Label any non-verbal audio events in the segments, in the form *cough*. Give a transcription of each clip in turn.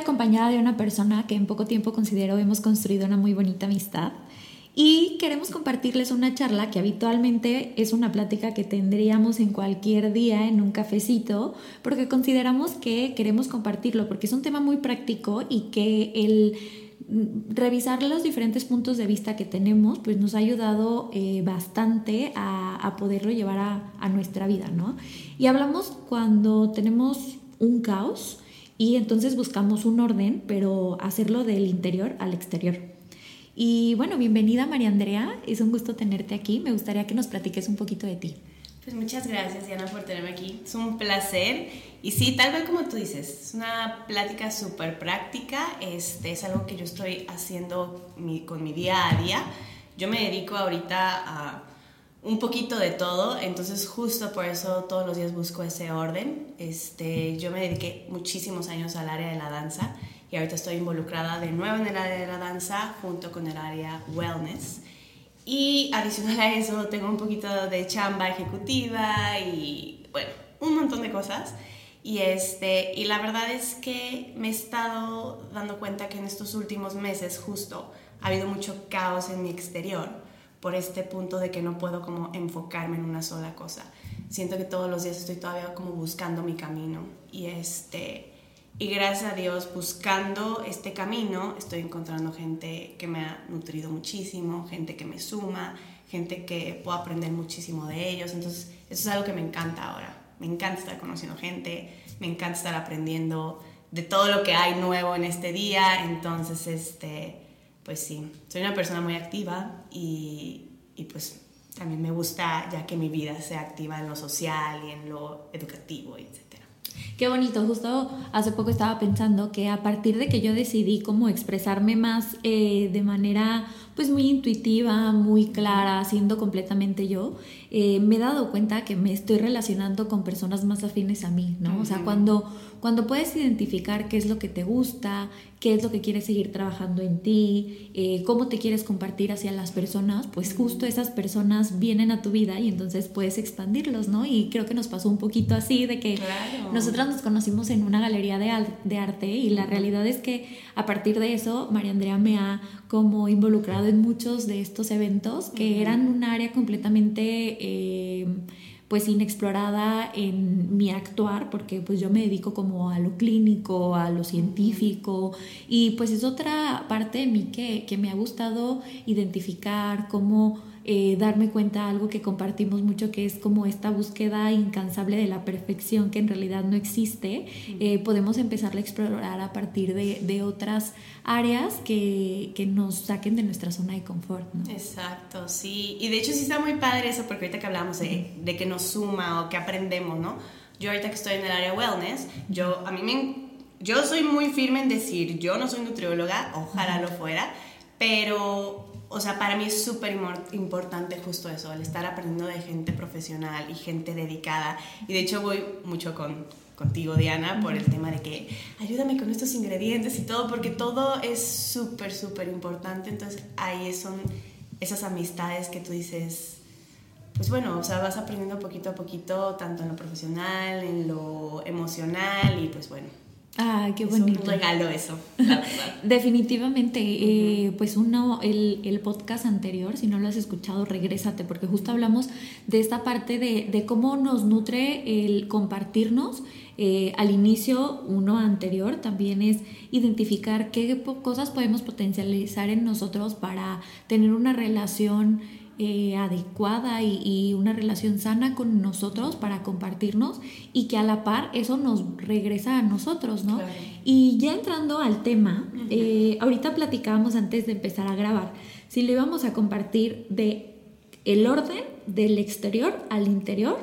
Acompañada de una persona que en poco tiempo considero hemos construido una muy bonita amistad y queremos compartirles una charla que habitualmente es una plática que tendríamos en cualquier día en un cafecito porque consideramos que queremos compartirlo porque es un tema muy práctico y que el revisar los diferentes puntos de vista que tenemos, pues nos ha ayudado eh, bastante a, poderlo llevar a, a, nuestra vida, ¿no? Y hablamos cuando tenemos un caos, y entonces buscamos un orden, pero hacerlo del interior al exterior. Y bueno, bienvenida María Andrea, es un gusto tenerte aquí. Me gustaría que nos platiques un poquito de ti. Pues muchas gracias Diana por tenerme aquí, es un placer. Y sí, tal vez como tú dices, es una plática súper práctica, este, es algo que yo estoy haciendo con mi día a día. Yo me dedico ahorita a un poquito de todo, entonces justo por eso todos los días busco ese orden. Este, yo me dediqué muchísimos años al área de la danza y ahorita estoy involucrada de nuevo en el área de la danza junto con el área wellness. Y adicional a eso tengo un poquito de chamba ejecutiva y bueno, un montón de cosas. Y, este, y la verdad es que me he estado dando cuenta que en estos últimos meses justo ha habido mucho caos en mi exterior por este punto de que no puedo como enfocarme en una sola cosa. Siento que todos los días estoy todavía como buscando mi camino y este y gracias a Dios buscando este camino estoy encontrando gente que me ha nutrido muchísimo, gente que me suma, gente que puedo aprender muchísimo de ellos, entonces eso es algo que me encanta ahora. Me encanta estar conociendo gente, me encanta estar aprendiendo de todo lo que hay nuevo en este día, entonces este pues sí, soy una persona muy activa y, y pues también me gusta ya que mi vida sea activa en lo social y en lo educativo, etc. Qué bonito, justo hace poco estaba pensando que a partir de que yo decidí cómo expresarme más eh, de manera pues muy intuitiva, muy clara, siendo completamente yo, eh, me he dado cuenta que me estoy relacionando con personas más afines a mí, ¿no? O sea, cuando, cuando puedes identificar qué es lo que te gusta, qué es lo que quieres seguir trabajando en ti, eh, cómo te quieres compartir hacia las personas, pues justo esas personas vienen a tu vida y entonces puedes expandirlos, ¿no? Y creo que nos pasó un poquito así de que nosotras nos conocimos en una galería de, de arte y la realidad es que a partir de eso María Andrea me ha como involucrado en muchos de estos eventos que eran un área completamente... Eh, pues inexplorada en mi actuar, porque pues yo me dedico como a lo clínico, a lo científico, y pues es otra parte de mí que, que me ha gustado identificar, cómo eh, darme cuenta algo que compartimos mucho, que es como esta búsqueda incansable de la perfección que en realidad no existe, eh, podemos empezar a explorar a partir de, de otras áreas que, que, nos saquen de nuestra zona de confort. ¿no? Exacto, sí. Y de hecho sí está muy padre eso, porque ahorita que hablamos de, de que nos suma o que aprendemos, ¿no? Yo ahorita que estoy en el área wellness, yo, a mí me, yo soy muy firme en decir, yo no soy nutrióloga, ojalá lo fuera, pero o sea, para mí es súper importante justo eso, el estar aprendiendo de gente profesional y gente dedicada. Y de hecho voy mucho con, contigo, Diana, por el tema de que ayúdame con estos ingredientes y todo, porque todo es súper, súper importante. Entonces ahí son esas amistades que tú dices, pues bueno, o sea, vas aprendiendo poquito a poquito, tanto en lo profesional, en lo emocional y pues bueno, Ah, qué bonito. Es un regalo eso. *laughs* Definitivamente, eh, pues uno, el, el, podcast anterior, si no lo has escuchado, regrésate, porque justo hablamos de esta parte de, de cómo nos nutre el compartirnos. Eh, al inicio, uno anterior, también es identificar qué cosas podemos potencializar en nosotros para tener una relación eh, adecuada y, una relación sana con nosotros para compartirnos y que a la par eso nos regresa a nosotros, ¿no? Y ya entrando al tema, eh, ahorita platicábamos antes de empezar a grabar, si lo íbamos a compartir de el orden del exterior al interior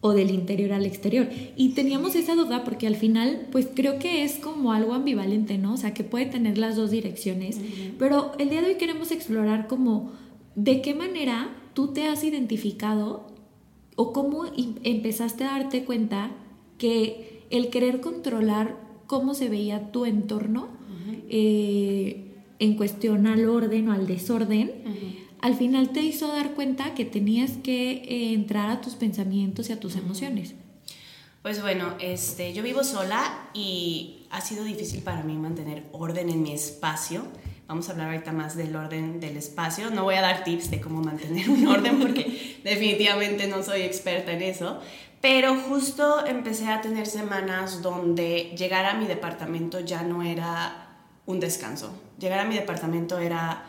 o del interior al exterior. Y teníamos esa duda porque al final, pues creo que es como algo ambivalente, ¿no? O sea, que puede tener las dos direcciones. Pero el día de hoy queremos explorar como de qué manera tú te has identificado o cómo empezaste a darte cuenta que el querer controlar cómo se veía tu entorno eh, en cuestión al orden o al desorden, al final te hizo dar cuenta que tenías que eh, entrar a tus pensamientos y a tus emociones. Pues bueno, este, yo vivo sola y ha sido difícil para mí mantener orden en mi espacio. Vamos a hablar ahorita más del orden del espacio. No voy a dar tips de cómo mantener un orden porque *laughs* definitivamente no soy experta en eso. Pero justo empecé a tener semanas donde llegar a mi departamento ya no era un descanso. Llegar a mi departamento era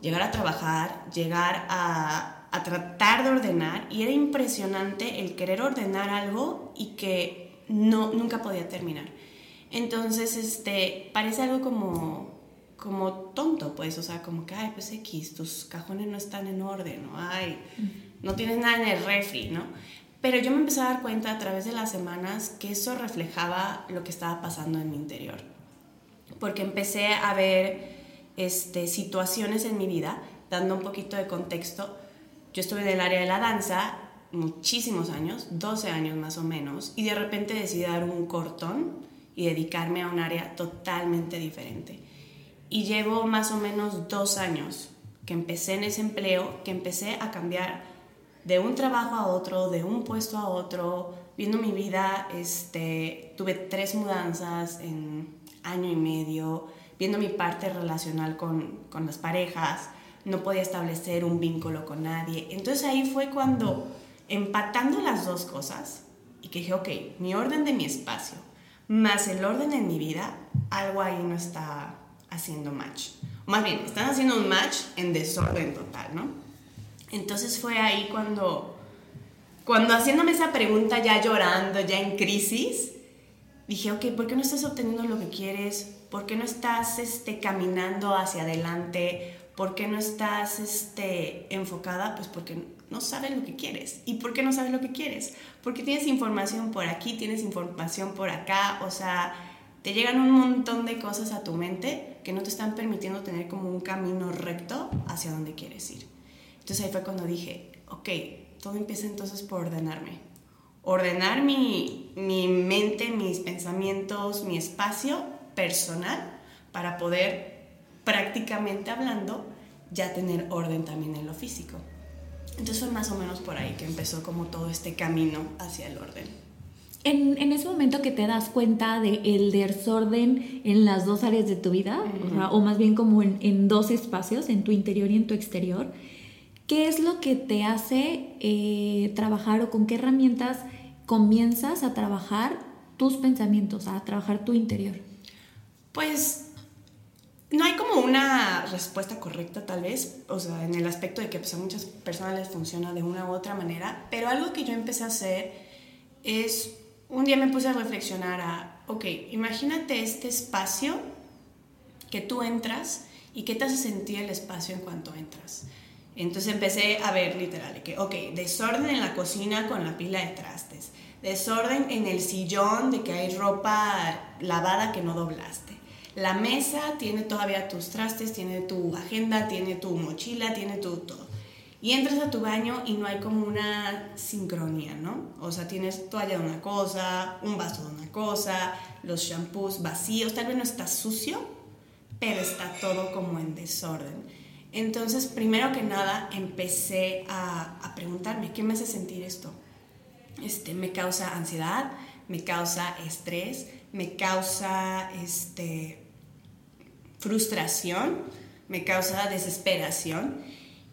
llegar a trabajar, llegar a, tratar de ordenar y era impresionante el querer ordenar algo y que no, nunca podía terminar. Entonces, este, parece algo como, como tonto, pues, o sea, como que, ay, pues X, tus cajones no están en orden, ¿no? Ay, no tienes nada en el refri, ¿no? Pero yo me empecé a dar cuenta a través de las semanas que eso reflejaba lo que estaba pasando en mi interior. Porque empecé a ver este, situaciones en mi vida, dando un poquito de contexto. Yo estuve en el área de la danza muchísimos años, 12 años más o menos, y de repente decidí dar un cortón y dedicarme a un área totalmente diferente. Y llevo más o menos dos años que empecé en ese empleo, que empecé a cambiar de un trabajo a otro, de un puesto a otro, viendo mi vida, este, tuve tres mudanzas en año y medio, viendo mi parte relacional con, con las parejas, no podía establecer un vínculo con nadie. Entonces ahí fue cuando, empatando las dos cosas, y que dije, ok, mi orden de mi espacio, más el orden en mi vida, algo ahí no está haciendo match. O más bien, están haciendo un match en desorden total, ¿no? Entonces fue ahí cuando, cuando haciéndome esa pregunta, ya llorando, ya en crisis, dije, ok, ¿por qué no estás obteniendo lo que quieres? ¿Por qué no estás este, caminando hacia adelante? ¿Por qué no estás este, enfocada? Pues porque no sabes lo que quieres. ¿Y por qué no sabes lo que quieres? Porque tienes información por aquí, tienes información por acá, o sea, te llegan un montón de cosas a tu mente que no te están permitiendo tener como un camino recto hacia donde quieres ir. Entonces ahí fue cuando dije, ok, todo empieza entonces por ordenarme. Ordenar mi, mi mente, mis pensamientos, mi espacio personal para poder, prácticamente hablando, ya tener orden también en lo físico. Entonces fue más o menos por ahí que empezó como todo este camino hacia el orden. En, en ese momento que te das cuenta del el desorden en las dos áreas de tu vida, o, más bien como en, en, dos espacios, en tu interior y en tu exterior, ¿qué es lo que te hace eh, trabajar o con qué herramientas comienzas a trabajar tus pensamientos, a trabajar tu interior? Pues no hay como una respuesta correcta tal vez, o sea, en el aspecto de que pues, a muchas personas les funciona de una u otra manera, pero algo que yo empecé a hacer es, un día me puse a reflexionar a, ok, imagínate este espacio que tú entras y qué te hace sentir el espacio en cuanto entras. Entonces empecé a ver literal, que, ok, desorden en la cocina con la pila de trastes, desorden en el sillón de que hay ropa lavada que no doblaste la mesa tiene todavía tus trastes, tiene tu agenda, tiene tu mochila, tiene tu todo. Y entras a tu baño y no hay como una sincronía, ¿no? O sea, tienes toalla de una cosa, un vaso de una cosa, los shampoos vacíos, tal vez no está sucio, pero está todo como en desorden. Entonces, primero que nada, empecé a, a preguntarme, ¿qué me hace sentir esto? Este, me causa ansiedad, me causa estrés, me causa este, frustración, me causa desesperación.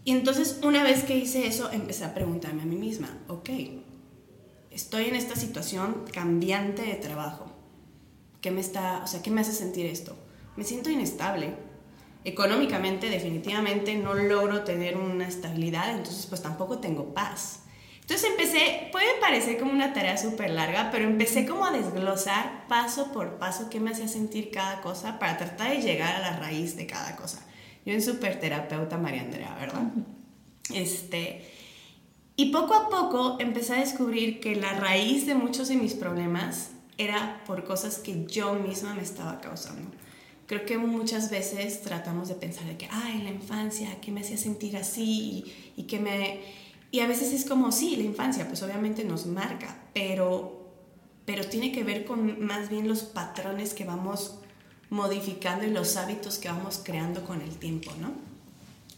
Y entonces una vez que hice eso, empecé a preguntarme a mí misma, ok, estoy en esta situación cambiante de trabajo. ¿Qué me está, o sea, qué me hace sentir esto? Me siento inestable. Económicamente definitivamente no logro tener una estabilidad, entonces pues tampoco tengo paz. Entonces empecé, puede parecer como una tarea súper larga, pero empecé como a desglosar paso por paso qué me hacía sentir cada cosa para tratar de llegar a la raíz de cada cosa. Yo en súper terapeuta María Andrea, ¿verdad? Este, Y poco a poco empecé a descubrir que la raíz de muchos de mis problemas era por cosas que yo misma me estaba causando. Creo que muchas veces tratamos de pensar de que, ay, la infancia, ¿qué me hacía sentir así? Y, y que me... Y a veces es como, sí, la infancia, pues obviamente nos marca, pero, pero tiene que ver con más bien los patrones que vamos modificando y los hábitos que vamos creando con el tiempo, ¿no?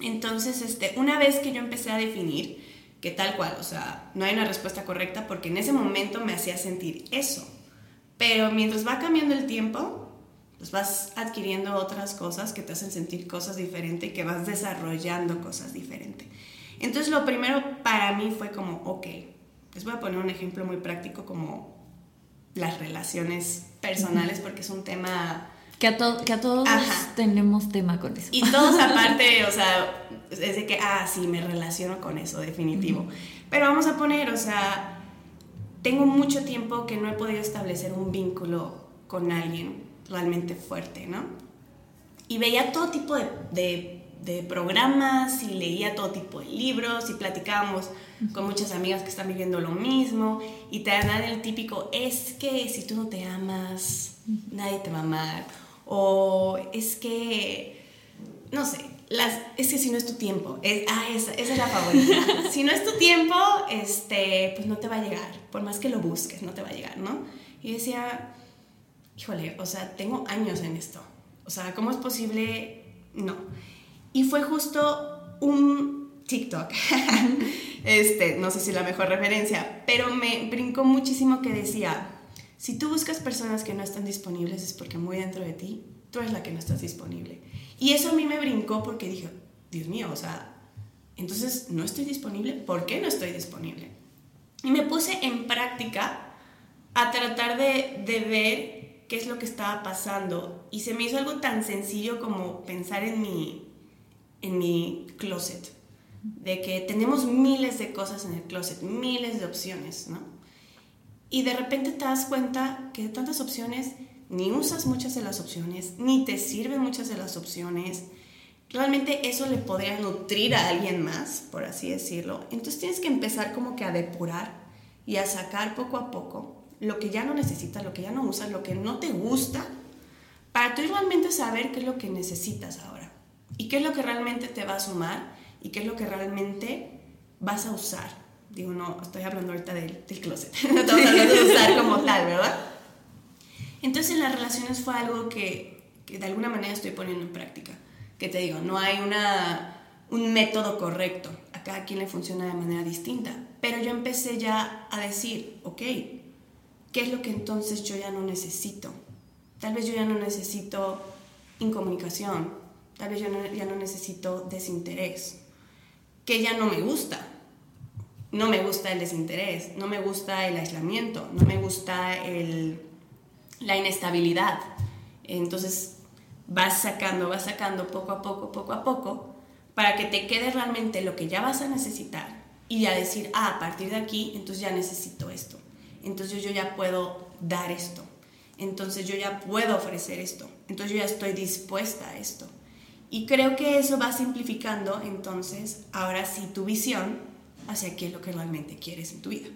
Entonces, este, una vez que yo empecé a definir que tal cual, o sea, no hay una respuesta correcta porque en ese momento me hacía sentir eso. Pero mientras va cambiando el tiempo, pues vas adquiriendo otras cosas que te hacen sentir cosas diferentes y que vas desarrollando cosas diferentes. Entonces lo primero para mí fue como, ok, les voy a poner un ejemplo muy práctico como las relaciones personales porque es un tema que a, que a todos tenemos tema con eso. Y todos *laughs* aparte, o sea, es de que, ah, sí, me relaciono con eso, definitivo. Pero vamos a poner, o sea, tengo mucho tiempo que no he podido establecer un vínculo con alguien realmente fuerte, ¿no? Y veía todo tipo de, de, de programas y leía todo tipo de libros y platicábamos con muchas amigas que están viviendo lo mismo y te dan el típico, es que si tú no te amas, nadie te va a amar o es que, no sé, las, es que si no es tu tiempo, ah, esa, esa, es la favorita. *laughs* si no es tu tiempo, este, pues no te va a llegar, por más que lo busques, no te va a llegar, ¿no? Y decía, híjole, o sea, tengo años en esto, o sea, ¿cómo es posible? No. Y fue justo un TikTok, *laughs* este, no sé si la mejor referencia, pero me brincó muchísimo que decía, si tú buscas personas que no están disponibles es porque muy dentro de ti tú eres la que no estás disponible. Y eso a mí me brincó porque dije, Dios mío, o sea, entonces no estoy disponible, ¿por qué no estoy disponible? Y me puse en práctica a tratar de, de ver qué es lo que estaba pasando y se me hizo algo tan sencillo como pensar en mi, en mi closet, de que tenemos miles de cosas en el closet, miles de opciones, ¿no? Y de repente te das cuenta que de tantas opciones ni usas muchas de las opciones, ni te sirven muchas de las opciones. Realmente eso le podría nutrir a alguien más, por así decirlo. Entonces tienes que empezar como que a depurar y a sacar poco a poco lo que ya no necesitas, lo que ya no usas, lo que no te gusta, para tú realmente saber qué es lo que necesitas ahora y qué es lo que realmente te va a sumar y qué es lo que realmente vas a usar digo, no, estoy hablando ahorita del, del closet, no *laughs* estamos hablando de usar como tal, ¿verdad? Entonces en las relaciones fue algo que, que, de alguna manera estoy poniendo en práctica, que te digo, no hay una, un método correcto, a cada quien le funciona de manera distinta, pero yo empecé ya a decir, ok, ¿qué es lo que entonces yo ya no necesito? Tal vez yo ya no necesito incomunicación, tal vez yo ya no necesito desinterés, que ya no me gusta, no me gusta el desinterés, no me gusta el aislamiento, no me gusta el, la inestabilidad. Entonces vas sacando, vas sacando poco a poco, poco a poco, para que te quede realmente lo que ya vas a necesitar y ya decir, ah, a partir de aquí, entonces ya necesito esto. Entonces yo ya puedo dar esto. Entonces yo ya puedo ofrecer esto. Entonces yo ya estoy dispuesta a esto. Y creo que eso va simplificando entonces, ahora sí, tu visión hacia qué es lo que realmente quieres en tu vida.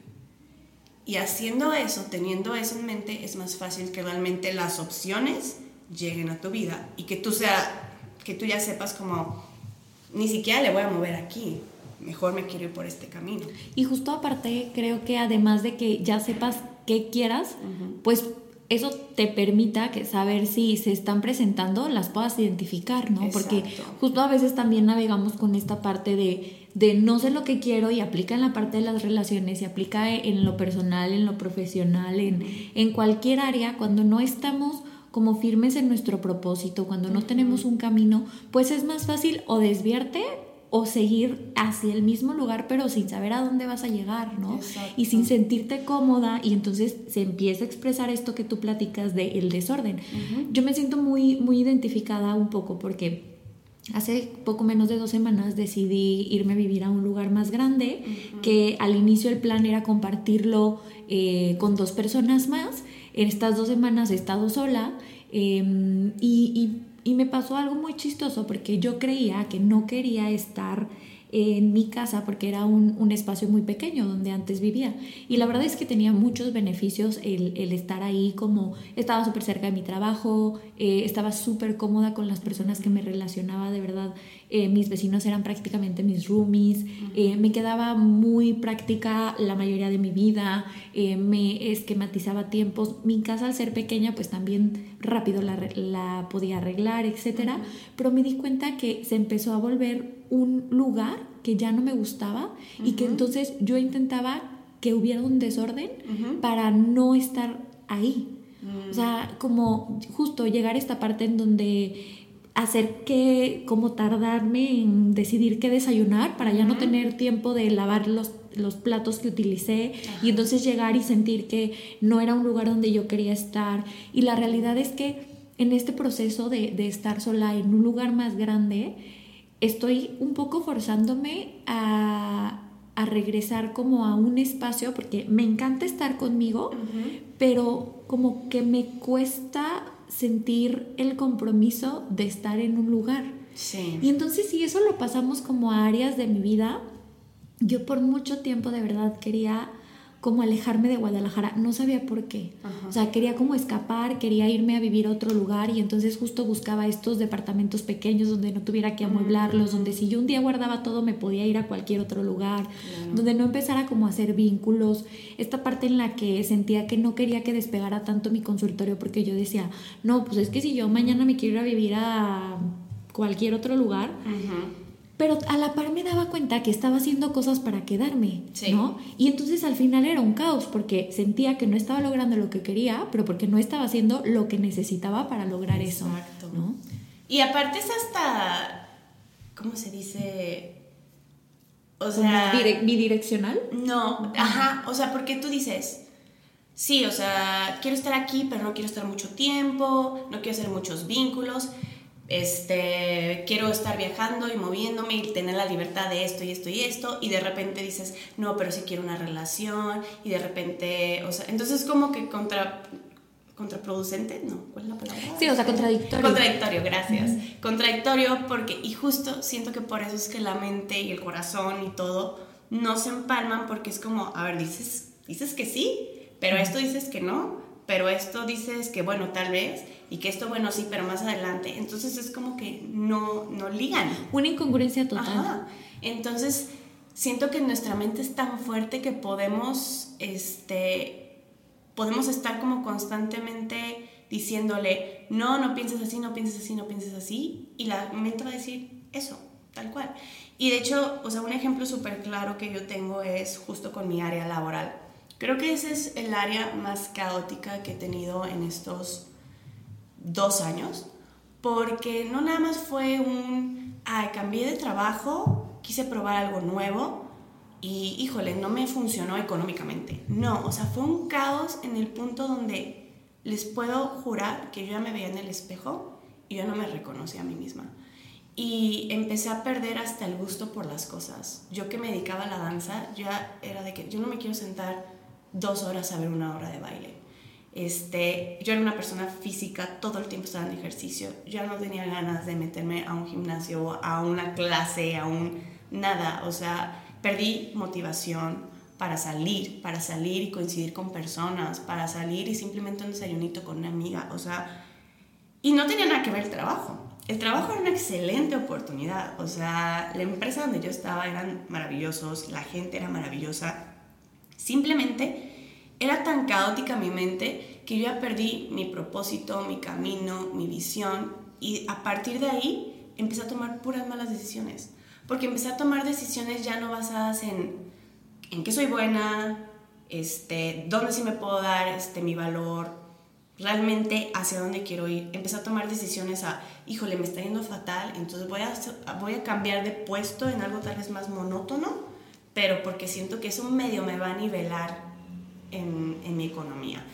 Y haciendo eso, teniendo eso en mente, es más fácil que realmente las opciones lleguen a tu vida y que tú, sea, que tú ya sepas como, ni siquiera le voy a mover aquí, mejor me quiero ir por este camino. Y justo aparte, creo que además de que ya sepas qué quieras, pues eso te permita que saber si se están presentando, las puedas identificar, ¿no? Porque justo a veces también navegamos con esta parte de de no sé lo que quiero y aplica en la parte de las relaciones y aplica en lo personal, en lo profesional, en, en cualquier área, cuando no estamos como firmes en nuestro propósito, cuando no tenemos un camino, pues es más fácil o desviarte o seguir hacia el mismo lugar pero sin saber a dónde vas a llegar, ¿no? Y sin sentirte cómoda y entonces se empieza a expresar esto que tú platicas de el desorden. Yo me siento muy muy identificada un poco porque Hace poco menos de dos semanas decidí irme a vivir a un lugar más grande, que al inicio el plan era compartirlo eh, con dos personas más. En estas dos semanas he estado sola em, y, y, me pasó algo muy chistoso porque yo creía que no quería estar en mi casa porque era un, un, espacio muy pequeño donde antes vivía. Y la verdad es que tenía muchos beneficios el, el estar ahí, como estaba súper cerca de mi trabajo, eh, estaba súper cómoda con las personas que me relacionaba, de verdad. Eh, mis vecinos eran prácticamente mis roomies, eh, me quedaba muy práctica la mayoría de mi vida, me esquematizaba tiempos. Mi casa al ser pequeña pues también rápido la, la podía arreglar, etc. Pero me di cuenta que se empezó a volver un lugar que ya no me gustaba y que entonces yo intentaba que hubiera un desorden para no estar ahí. O sea, como justo llegar a esta parte en donde hacer que, como tardarme en decidir qué desayunar para ya no tener tiempo de lavar los, los platos que utilicé y entonces llegar y sentir que no era un lugar donde yo quería estar. Y la realidad es que en este proceso de, de estar sola en un lugar más grande, estoy un poco forzándome a, regresar como a un espacio, porque me encanta estar conmigo, pero como que me cuesta sentir el compromiso de estar en un lugar. Y entonces si eso lo pasamos como a áreas de mi vida, yo por mucho tiempo de verdad quería como alejarme de Guadalajara, no sabía por qué. O sea, quería como escapar, quería irme a vivir a otro lugar y entonces justo buscaba estos departamentos pequeños donde no tuviera que amueblarlos, donde si yo un día guardaba todo me podía ir a cualquier otro lugar, donde no empezara como a hacer vínculos. Esta parte en la que sentía que no quería que despegara tanto mi consultorio porque yo decía, no, pues es que si yo mañana me quiero ir a vivir a cualquier otro lugar, pero a la par me daba cuenta que estaba haciendo cosas para quedarme, ¿no? Y entonces al final era un caos porque sentía que no estaba logrando lo que quería, pero porque no estaba haciendo lo que necesitaba para lograr eso, ¿no? Y aparte es hasta, ¿cómo se dice? O sea... ¿Bidireccional? No, ajá, o sea, porque tú dices, sí, o sea, quiero estar aquí, pero no quiero estar mucho tiempo, no quiero hacer muchos vínculos, este, quiero estar viajando y moviéndome y tener la libertad de esto y esto y esto, y de repente dices, no, pero sí quiero una relación, y de repente, o sea, entonces como que contra, contraproducente, no, ¿cuál es la palabra? Sí, o sea, contradictorio. Contradictorio, gracias. Contradictorio porque, y justo siento que por eso es que la mente y el corazón y todo no se empalman porque es como, a ver, dices, dices que sí, pero esto dices que no, pero esto dices que bueno, tal vez, y que esto bueno, sí, pero más adelante. Entonces es como que no, no ligan. Una incongruencia total. Entonces siento que nuestra mente es tan fuerte que podemos, este, podemos estar como constantemente diciéndole, no, no pienses así, no pienses así, no pienses así, y la mente va a decir eso, tal cual. Y de hecho, o sea, un ejemplo súper claro que yo tengo es justo con mi área laboral Creo que ese es el área más caótica que he tenido en estos dos años, porque no nada más fue un, ay, cambié de trabajo, quise probar algo nuevo y, híjole, no me funcionó económicamente. No, o sea, fue un caos en el punto donde les puedo jurar que yo ya me veía en el espejo y yo no me reconocía a mí misma. Y empecé a perder hasta el gusto por las cosas. Yo que me dedicaba a la danza, ya era de que yo no me quiero sentar dos horas a ver una hora de baile. Este, yo era una persona física, todo el tiempo estaba en ejercicio, ya no tenía ganas de meterme a un gimnasio, a una clase, a un nada, o sea, perdí motivación para salir, para salir y coincidir con personas, para salir y simplemente un desayunito con una amiga, o sea, y no tenía nada que ver el trabajo. El trabajo era una excelente oportunidad, o sea, la empresa donde yo estaba eran maravillosos, la gente era maravillosa, Simplemente era tan caótica mi mente que yo ya perdí mi propósito, mi camino, mi visión y a partir de ahí empecé a tomar puras malas decisiones. Porque empecé a tomar decisiones ya no basadas en en qué soy buena, este, dónde sí me puedo dar este, mi valor, realmente hacia dónde quiero ir. Empecé a tomar decisiones a, híjole, me está yendo fatal, entonces voy a, voy a cambiar de puesto en algo tal vez más monótono pero porque siento que eso medio me va a nivelar en, en mi economía.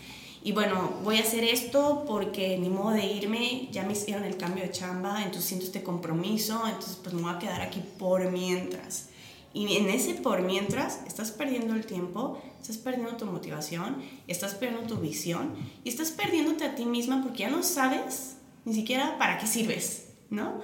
Y bueno, voy a hacer esto porque ni modo de irme, ya me hicieron el cambio de chamba, entonces siento este compromiso, entonces pues me voy a quedar aquí por mientras. Y en ese por mientras estás perdiendo el tiempo, estás perdiendo tu motivación, estás perdiendo tu visión y estás perdiéndote a ti misma porque ya no sabes ni siquiera para qué sirves, ¿no?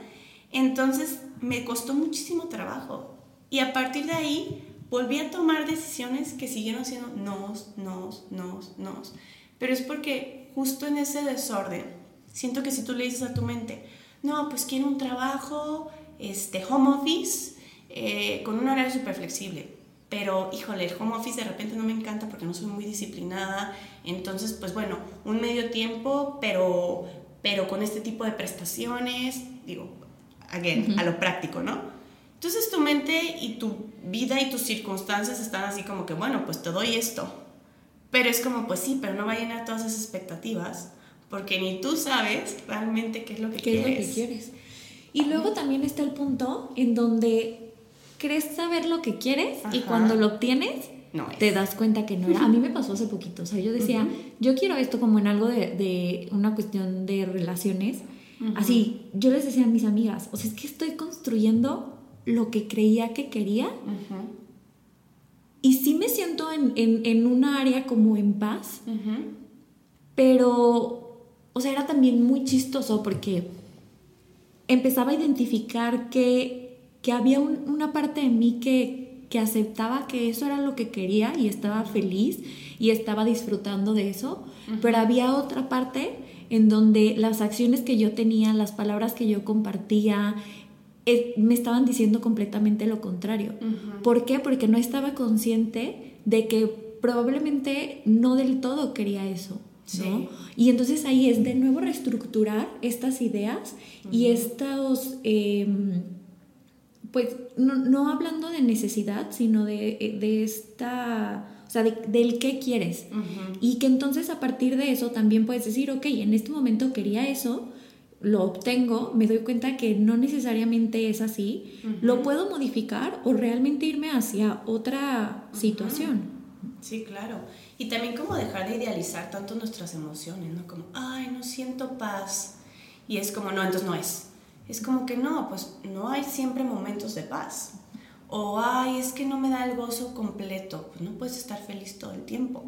Entonces me costó muchísimo trabajo Y a partir de ahí volví a tomar decisiones que siguieron siendo nos, nos, nos, nos. Pero es porque justo en ese desorden, siento que si tú le dices a tu mente, no, pues quiero un trabajo, este, home office, eh, con un horario súper flexible. Pero, híjole, el home office de repente no me encanta porque no soy muy disciplinada. Entonces, pues bueno, un medio tiempo, pero, pero con este tipo de prestaciones, digo, again, a lo práctico, ¿no? Entonces tu mente y tu vida y tus circunstancias están así como que, bueno, pues te doy esto. Pero es como, pues sí, pero no va a llenar todas esas expectativas porque ni tú sabes realmente qué es lo que ¿Qué quieres. es lo que quieres? Y luego también está el punto en donde crees saber lo que quieres y Ajá. cuando lo obtienes No te das cuenta que no era. A mí me pasó hace poquito, o sea, yo decía, yo quiero esto como en algo de, de una cuestión de relaciones. Así, yo les decía a mis amigas, o sea, es que estoy construyendo lo que creía que quería. Y sí me siento en, en, en una área como en paz, pero, o sea, era también muy chistoso porque empezaba a identificar que, que había un- una parte de mí que, que aceptaba que eso era lo que quería y estaba feliz y estaba disfrutando de eso, pero había otra parte en donde las acciones que yo tenía, las palabras que yo compartía, eh, me estaban diciendo completamente lo contrario. ¿Por qué? Porque no estaba consciente de que probablemente no del todo quería eso. Y entonces ahí es de nuevo reestructurar estas ideas y estos, em, pues no, no hablando de necesidad, sino de, de esta, o sea, de- del qué quieres. Y que entonces a partir de eso también puedes decir, ok, en este momento quería eso, lo obtengo, me doy cuenta que no necesariamente es así, lo puedo modificar o realmente irme hacia otra situación. Sí, claro. Y también como dejar de idealizar tanto nuestras emociones, ¿no? Como, ay, no siento paz. Y es como, no, entonces no es. Es como que no, pues no hay siempre momentos de paz. O, ay, es que no me da el gozo completo. Pues no puedes estar feliz todo el tiempo.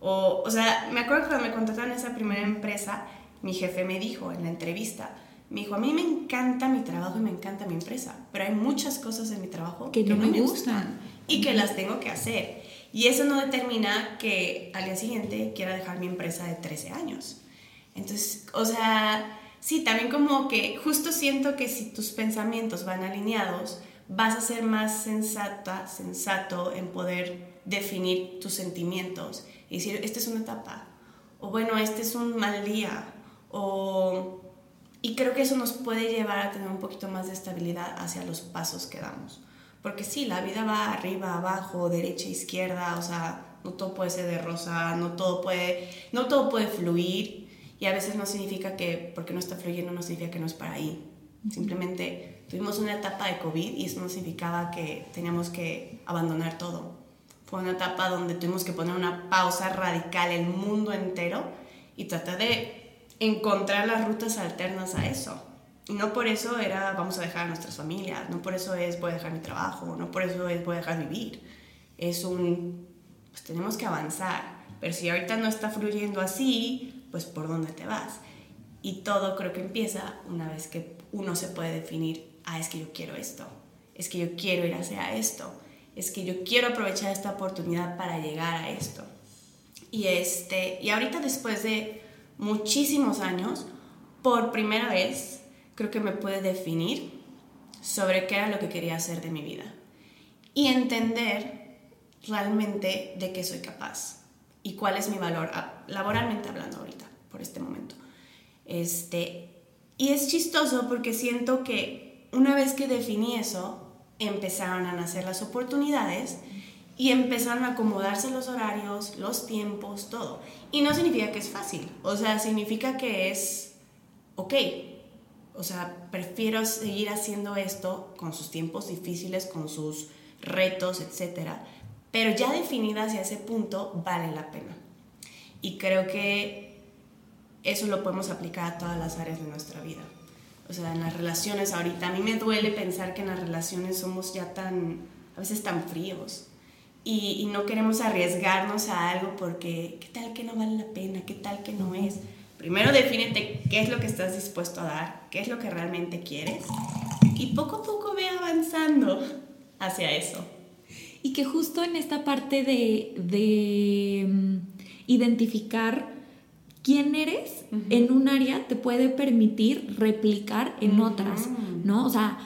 O, o sea, me acuerdo cuando me contrataron en esa primera empresa, mi jefe me dijo en la entrevista, me dijo, a mí me encanta mi trabajo y me encanta mi empresa, pero hay muchas cosas en mi trabajo Que no me gustan. y que las tengo que hacer. Y eso no determina que al día siguiente quiera dejar mi empresa de 13 años. Entonces, o sea, sí, también como que justo siento que si tus pensamientos van alineados, vas a ser más sensata, sensato en poder definir tus sentimientos y decir, esta es una etapa, o bueno, este es un mal día, o... Y creo que eso nos puede llevar a tener un poquito más de estabilidad hacia los pasos que damos. Porque sí, la vida va arriba, abajo, derecha, izquierda, o sea, no todo puede ser de rosa, no todo puede, no todo puede fluir y a veces no significa que porque no está fluyendo no significa que no es para ahí. Simplemente tuvimos una etapa de COVID y eso no significaba que teníamos que abandonar todo. Fue una etapa donde tuvimos que poner una pausa radical el mundo entero y tratar de encontrar las rutas alternas a eso. Y no por eso era vamos a dejar a nuestras familias, no por eso es voy a dejar mi trabajo, no por eso es voy a dejar vivir. Es un, pues tenemos que avanzar. Pero si ahorita no está fluyendo así, pues por dónde te vas. Y todo creo que empieza una vez que uno se puede definir, ah, es que yo quiero esto, es que yo quiero ir hacia esto, es que yo quiero aprovechar esta oportunidad para llegar a esto. Y, este, y ahorita después de muchísimos años, por primera vez, creo que me pude definir sobre qué era lo que quería hacer de mi vida. Y entender realmente de qué soy capaz y cuál es mi valor, laboralmente hablando ahorita, por este momento. Este, y es chistoso porque siento que una vez que definí eso, empezaron a nacer las oportunidades y empezaron a acomodarse los horarios, los tiempos, todo. Y no significa que es fácil, o sea, significa que es, ok, o sea, prefiero seguir haciendo esto con sus tiempos difíciles, con sus retos, etc. Pero ya definida hacia ese punto, vale la pena. Y creo que eso lo podemos aplicar a todas las áreas de nuestra vida. O sea, en las relaciones ahorita, a mí me duele pensar que en las relaciones somos ya tan, a veces tan fríos. Y, y no queremos arriesgarnos a algo porque, ¿qué tal que no vale la pena? ¿Qué tal que no es? Primero defínete qué es lo que estás dispuesto a dar, qué es lo que realmente quieres. Y poco a poco ve avanzando. hacia eso. Y que justo en esta parte de, de mm, identificar quién eres en un área te puede permitir replicar en otras, ¿no? O sea,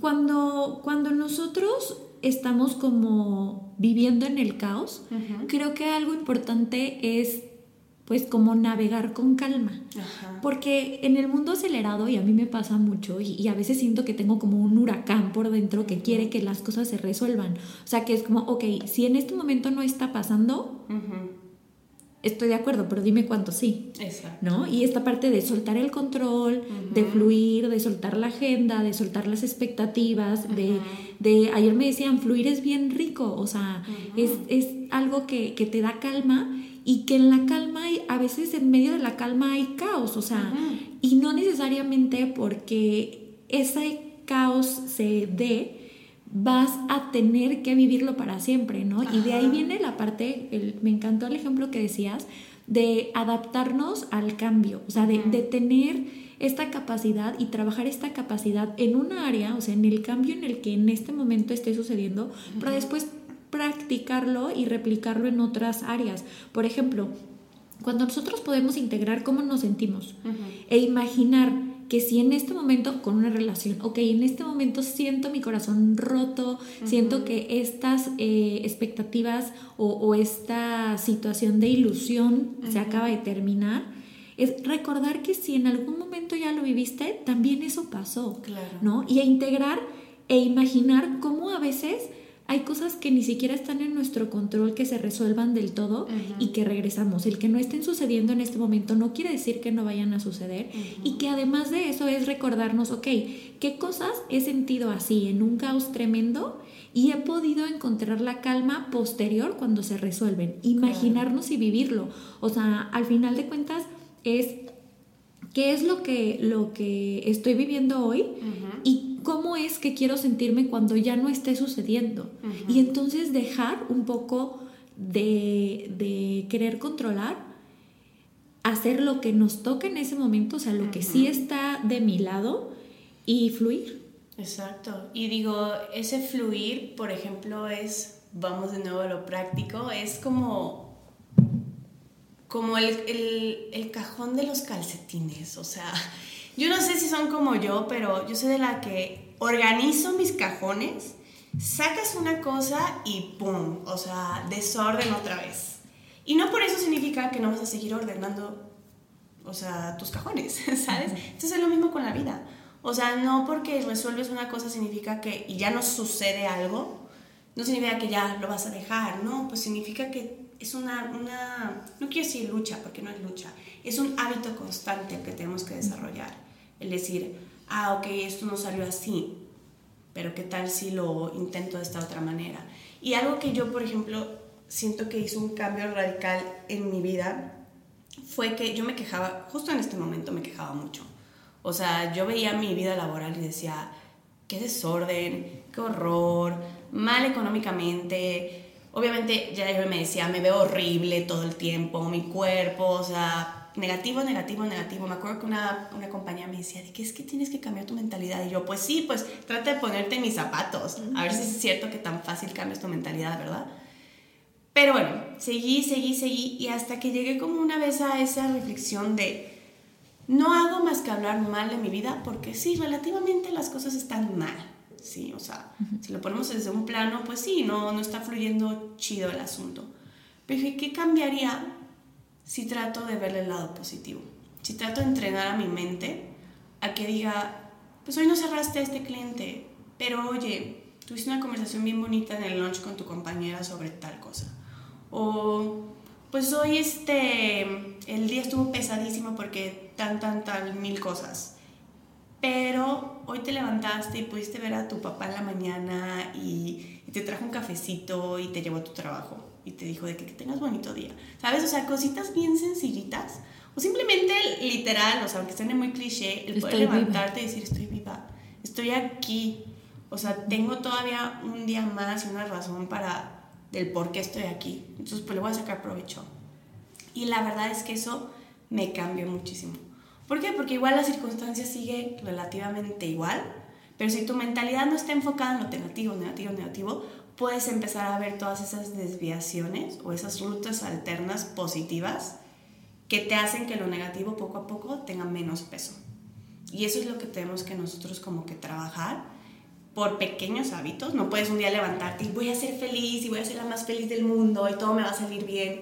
cuando, cuando nosotros estamos como viviendo en el caos, creo que algo importante es pues como navegar con calma. Porque en el mundo acelerado, y a mí me pasa mucho, y, a veces siento que tengo como un huracán por dentro que quiere que las cosas se resuelvan. O sea, que es como, ok, si en este momento no está pasando, estoy de acuerdo, pero dime cuánto sí. Exacto. ¿No? Y esta parte de soltar el control, de fluir, de soltar la agenda, de soltar las expectativas, de, de, ayer me decían, fluir es bien rico, o sea, es, es, algo que, que, te da calma y que en la calma, hay, a veces en medio de la calma hay caos, o sea, y no necesariamente porque ese caos se dé, vas a tener que vivirlo para siempre, ¿no? Y de ahí viene la parte, me encantó el ejemplo que decías, de adaptarnos al cambio, o sea, de, tener esta capacidad y trabajar esta capacidad en una área, o sea, en el cambio en el que en este momento esté sucediendo, para después practicarlo y replicarlo en otras áreas. Por ejemplo, cuando nosotros podemos integrar cómo nos sentimos e imaginar que si en este momento con una relación, ok, en este momento siento mi corazón roto, siento que estas eh, expectativas o, esta situación de ilusión se acaba de terminar, es recordar que si en algún momento ya lo viviste, también eso pasó, ¿no? Y a integrar e imaginar cómo a veces hay cosas que ni siquiera están en nuestro control que se resuelvan del todo y que regresamos. El que no estén sucediendo en este momento no quiere decir que no vayan a suceder y que además de eso es recordarnos, ok, ¿qué cosas he sentido así en un caos tremendo? Y he podido encontrar la calma posterior cuando se resuelven. Imaginarnos y vivirlo. O sea, al final de cuentas es qué es lo que, lo que estoy viviendo hoy y cómo es que quiero sentirme cuando ya no esté sucediendo. Y entonces dejar un poco de, querer controlar, hacer lo que nos toca en ese momento, o sea, lo que sí está de mi lado y fluir. Exacto. Y digo, ese fluir, por ejemplo, es, vamos de nuevo a lo práctico, es como como el, el, cajón de los calcetines, o sea, yo no sé si son como yo, pero yo soy de la que organizo mis cajones, sacas una cosa y ¡pum! O sea, desorden otra vez. Y no por eso significa que no vas a seguir ordenando, o sea, tus cajones, *laughs* ¿sabes? Entonces es lo mismo con la vida. O sea, no porque resuelves una cosa significa que y ya no sucede algo, no significa que ya lo vas a dejar, no, pues significa que es una, una, no quiero decir lucha, porque no es lucha, es un hábito constante que tenemos que desarrollar el decir, ah, ok, esto no salió así, pero qué tal si lo intento de esta otra manera. Y algo que yo, por ejemplo, siento que hizo un cambio radical en mi vida fue que yo me quejaba, justo en este momento me quejaba mucho. O sea, yo veía mi vida laboral y decía, qué desorden, qué horror, mal económicamente. Obviamente ya yo me decía, me veo horrible todo el tiempo, mi cuerpo, o sea, negativo, negativo, negativo. Me acuerdo que una, una compañía me decía, ¿de qué es que tienes que cambiar tu mentalidad? Y yo, pues sí, pues trata de ponerte mis zapatos, a ver si es cierto que tan fácil cambias tu mentalidad, ¿verdad? Pero bueno, seguí, seguí, seguí y hasta que llegué como una vez a esa reflexión de, no hago más que hablar mal de mi vida porque sí, relativamente las cosas están mal. Sí, o sea, si lo ponemos desde un plano, pues sí, no, no está fluyendo chido el asunto. Pero ¿qué cambiaría si trato de verle el lado positivo. Si trato de entrenar a mi mente a que diga, pues hoy no cerraste a este cliente, pero oye, tuviste una conversación bien bonita en el lunch con tu compañera sobre tal cosa. O pues hoy este, el día estuvo pesadísimo porque tan, tan, tan, mil cosas. Pero hoy te levantaste y pudiste ver a tu papá en la mañana y, y te trajo un cafecito y te llevó a tu trabajo y te dijo de que, tengas bonito día. ¿Sabes? O sea, cositas bien sencillitas. O simplemente literal, o sea, aunque suene muy cliché, el poder levantarte y decir, estoy viva, estoy aquí. O sea, tengo todavía un día más y una razón para del por qué estoy aquí. Entonces, pues le voy a sacar provecho. Y la verdad es que eso me cambió muchísimo. ¿Por qué? Porque igual la circunstancia sigue relativamente igual, Pero si tu mentalidad no está enfocada en lo negativo, negativo, negativo, puedes empezar a ver todas esas desviaciones o esas rutas alternas positivas que te hacen que lo negativo poco a poco tenga menos peso. Y eso es lo que tenemos que nosotros como que trabajar por pequeños hábitos. No puedes un día levantarte y voy a ser feliz y voy a ser la más feliz del mundo y todo me va a salir bien.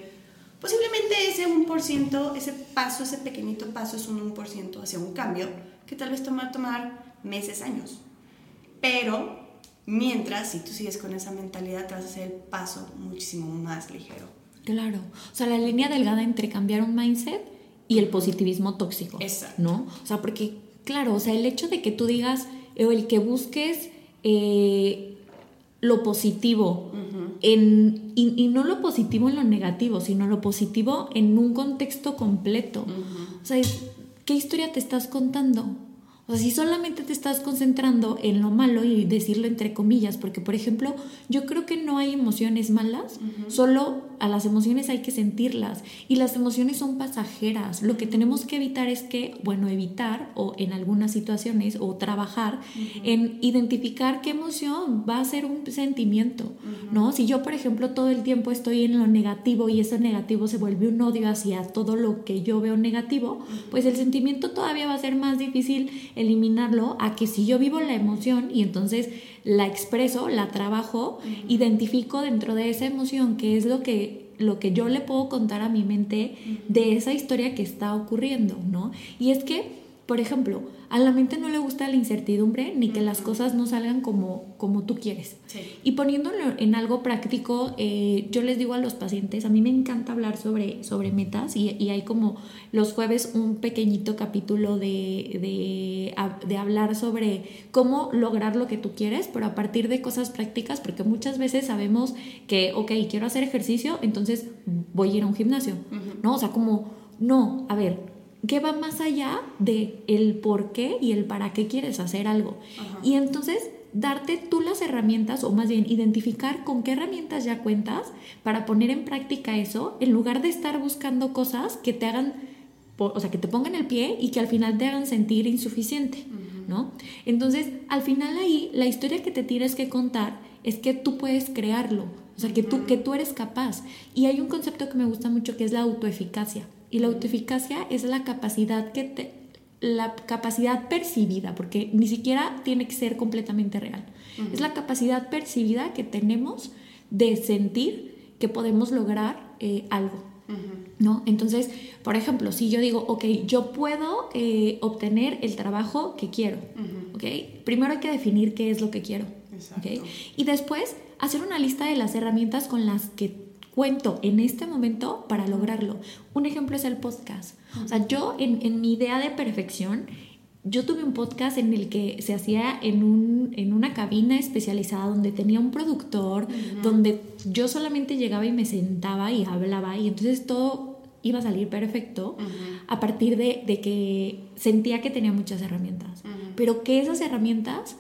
Posiblemente ese 1%, ese paso, ese pequeñito paso es un 1% hacia un cambio que tal vez toma tomar meses, años. Pero mientras, si tú sigues con esa mentalidad, te vas a hacer el paso muchísimo más ligero. Claro. O sea, la línea delgada entre cambiar un mindset y el positivismo tóxico. Exacto. ¿No? O sea, porque, claro, o sea, el hecho de que tú digas, o el que busques eh, lo positivo en, y, no lo positivo en lo negativo, sino lo positivo en un contexto completo. O sea, ¿qué historia te estás contando? O sea, si solamente te estás concentrando en lo malo y decirlo entre comillas, porque por ejemplo, yo creo que no hay emociones malas, solo a las emociones hay que sentirlas y las emociones son pasajeras. Lo que tenemos que evitar es que, bueno, evitar o en algunas situaciones o trabajar en identificar qué emoción va a ser un sentimiento, ¿no? Si yo, por ejemplo, todo el tiempo estoy en lo negativo y ese negativo se vuelve un odio hacia todo lo que yo veo negativo, pues el sentimiento todavía va a ser más difícil eliminarlo a que si yo vivo la emoción y entonces la expreso, la trabajo, identifico dentro de esa emoción qué es lo que lo que yo le puedo contar a mi mente de esa historia que está ocurriendo, ¿no? Y es que por ejemplo, a la mente no le gusta la incertidumbre ni que las cosas no salgan como, como tú quieres. Y poniéndolo en algo práctico, eh, yo les digo a los pacientes, a mí me encanta hablar sobre, sobre metas y, y hay como los jueves un pequeñito capítulo de, de, de, hablar sobre cómo lograr lo que tú quieres, pero a partir de cosas prácticas, porque muchas veces sabemos que, ok, quiero hacer ejercicio, entonces voy a ir a un gimnasio, ¿no? O sea, como, no, a ver, que va más allá de el por qué y el para qué quieres hacer algo. Y entonces darte tú las herramientas o más bien identificar con qué herramientas ya cuentas para poner en práctica eso en lugar de estar buscando cosas que te hagan o sea, que te pongan el pie y que al final te hagan sentir insuficiente, ¿no? Entonces, al final ahí la historia que te tienes que contar es que tú puedes crearlo, o sea, que tú, que tú eres capaz. Y hay un concepto que me gusta mucho que es la autoeficacia. Y la autoeficacia es la capacidad que te, la capacidad percibida, porque ni siquiera tiene que ser completamente real. Es la capacidad percibida que tenemos de sentir que podemos lograr eh, algo. ¿No? Entonces, por ejemplo, si yo digo, ok, yo puedo eh, obtener el trabajo que quiero, Primero hay que definir qué es lo que quiero, Y después hacer una lista de las herramientas con las que cuento en este momento para lograrlo. Un ejemplo es el podcast. O sea, yo en, mi idea de perfección, yo tuve un podcast en el que se hacía en, un, en una cabina especializada donde tenía un productor, donde yo solamente llegaba y me sentaba y hablaba y entonces todo iba a salir perfecto a partir de, de, que sentía que tenía muchas herramientas, pero que esas herramientas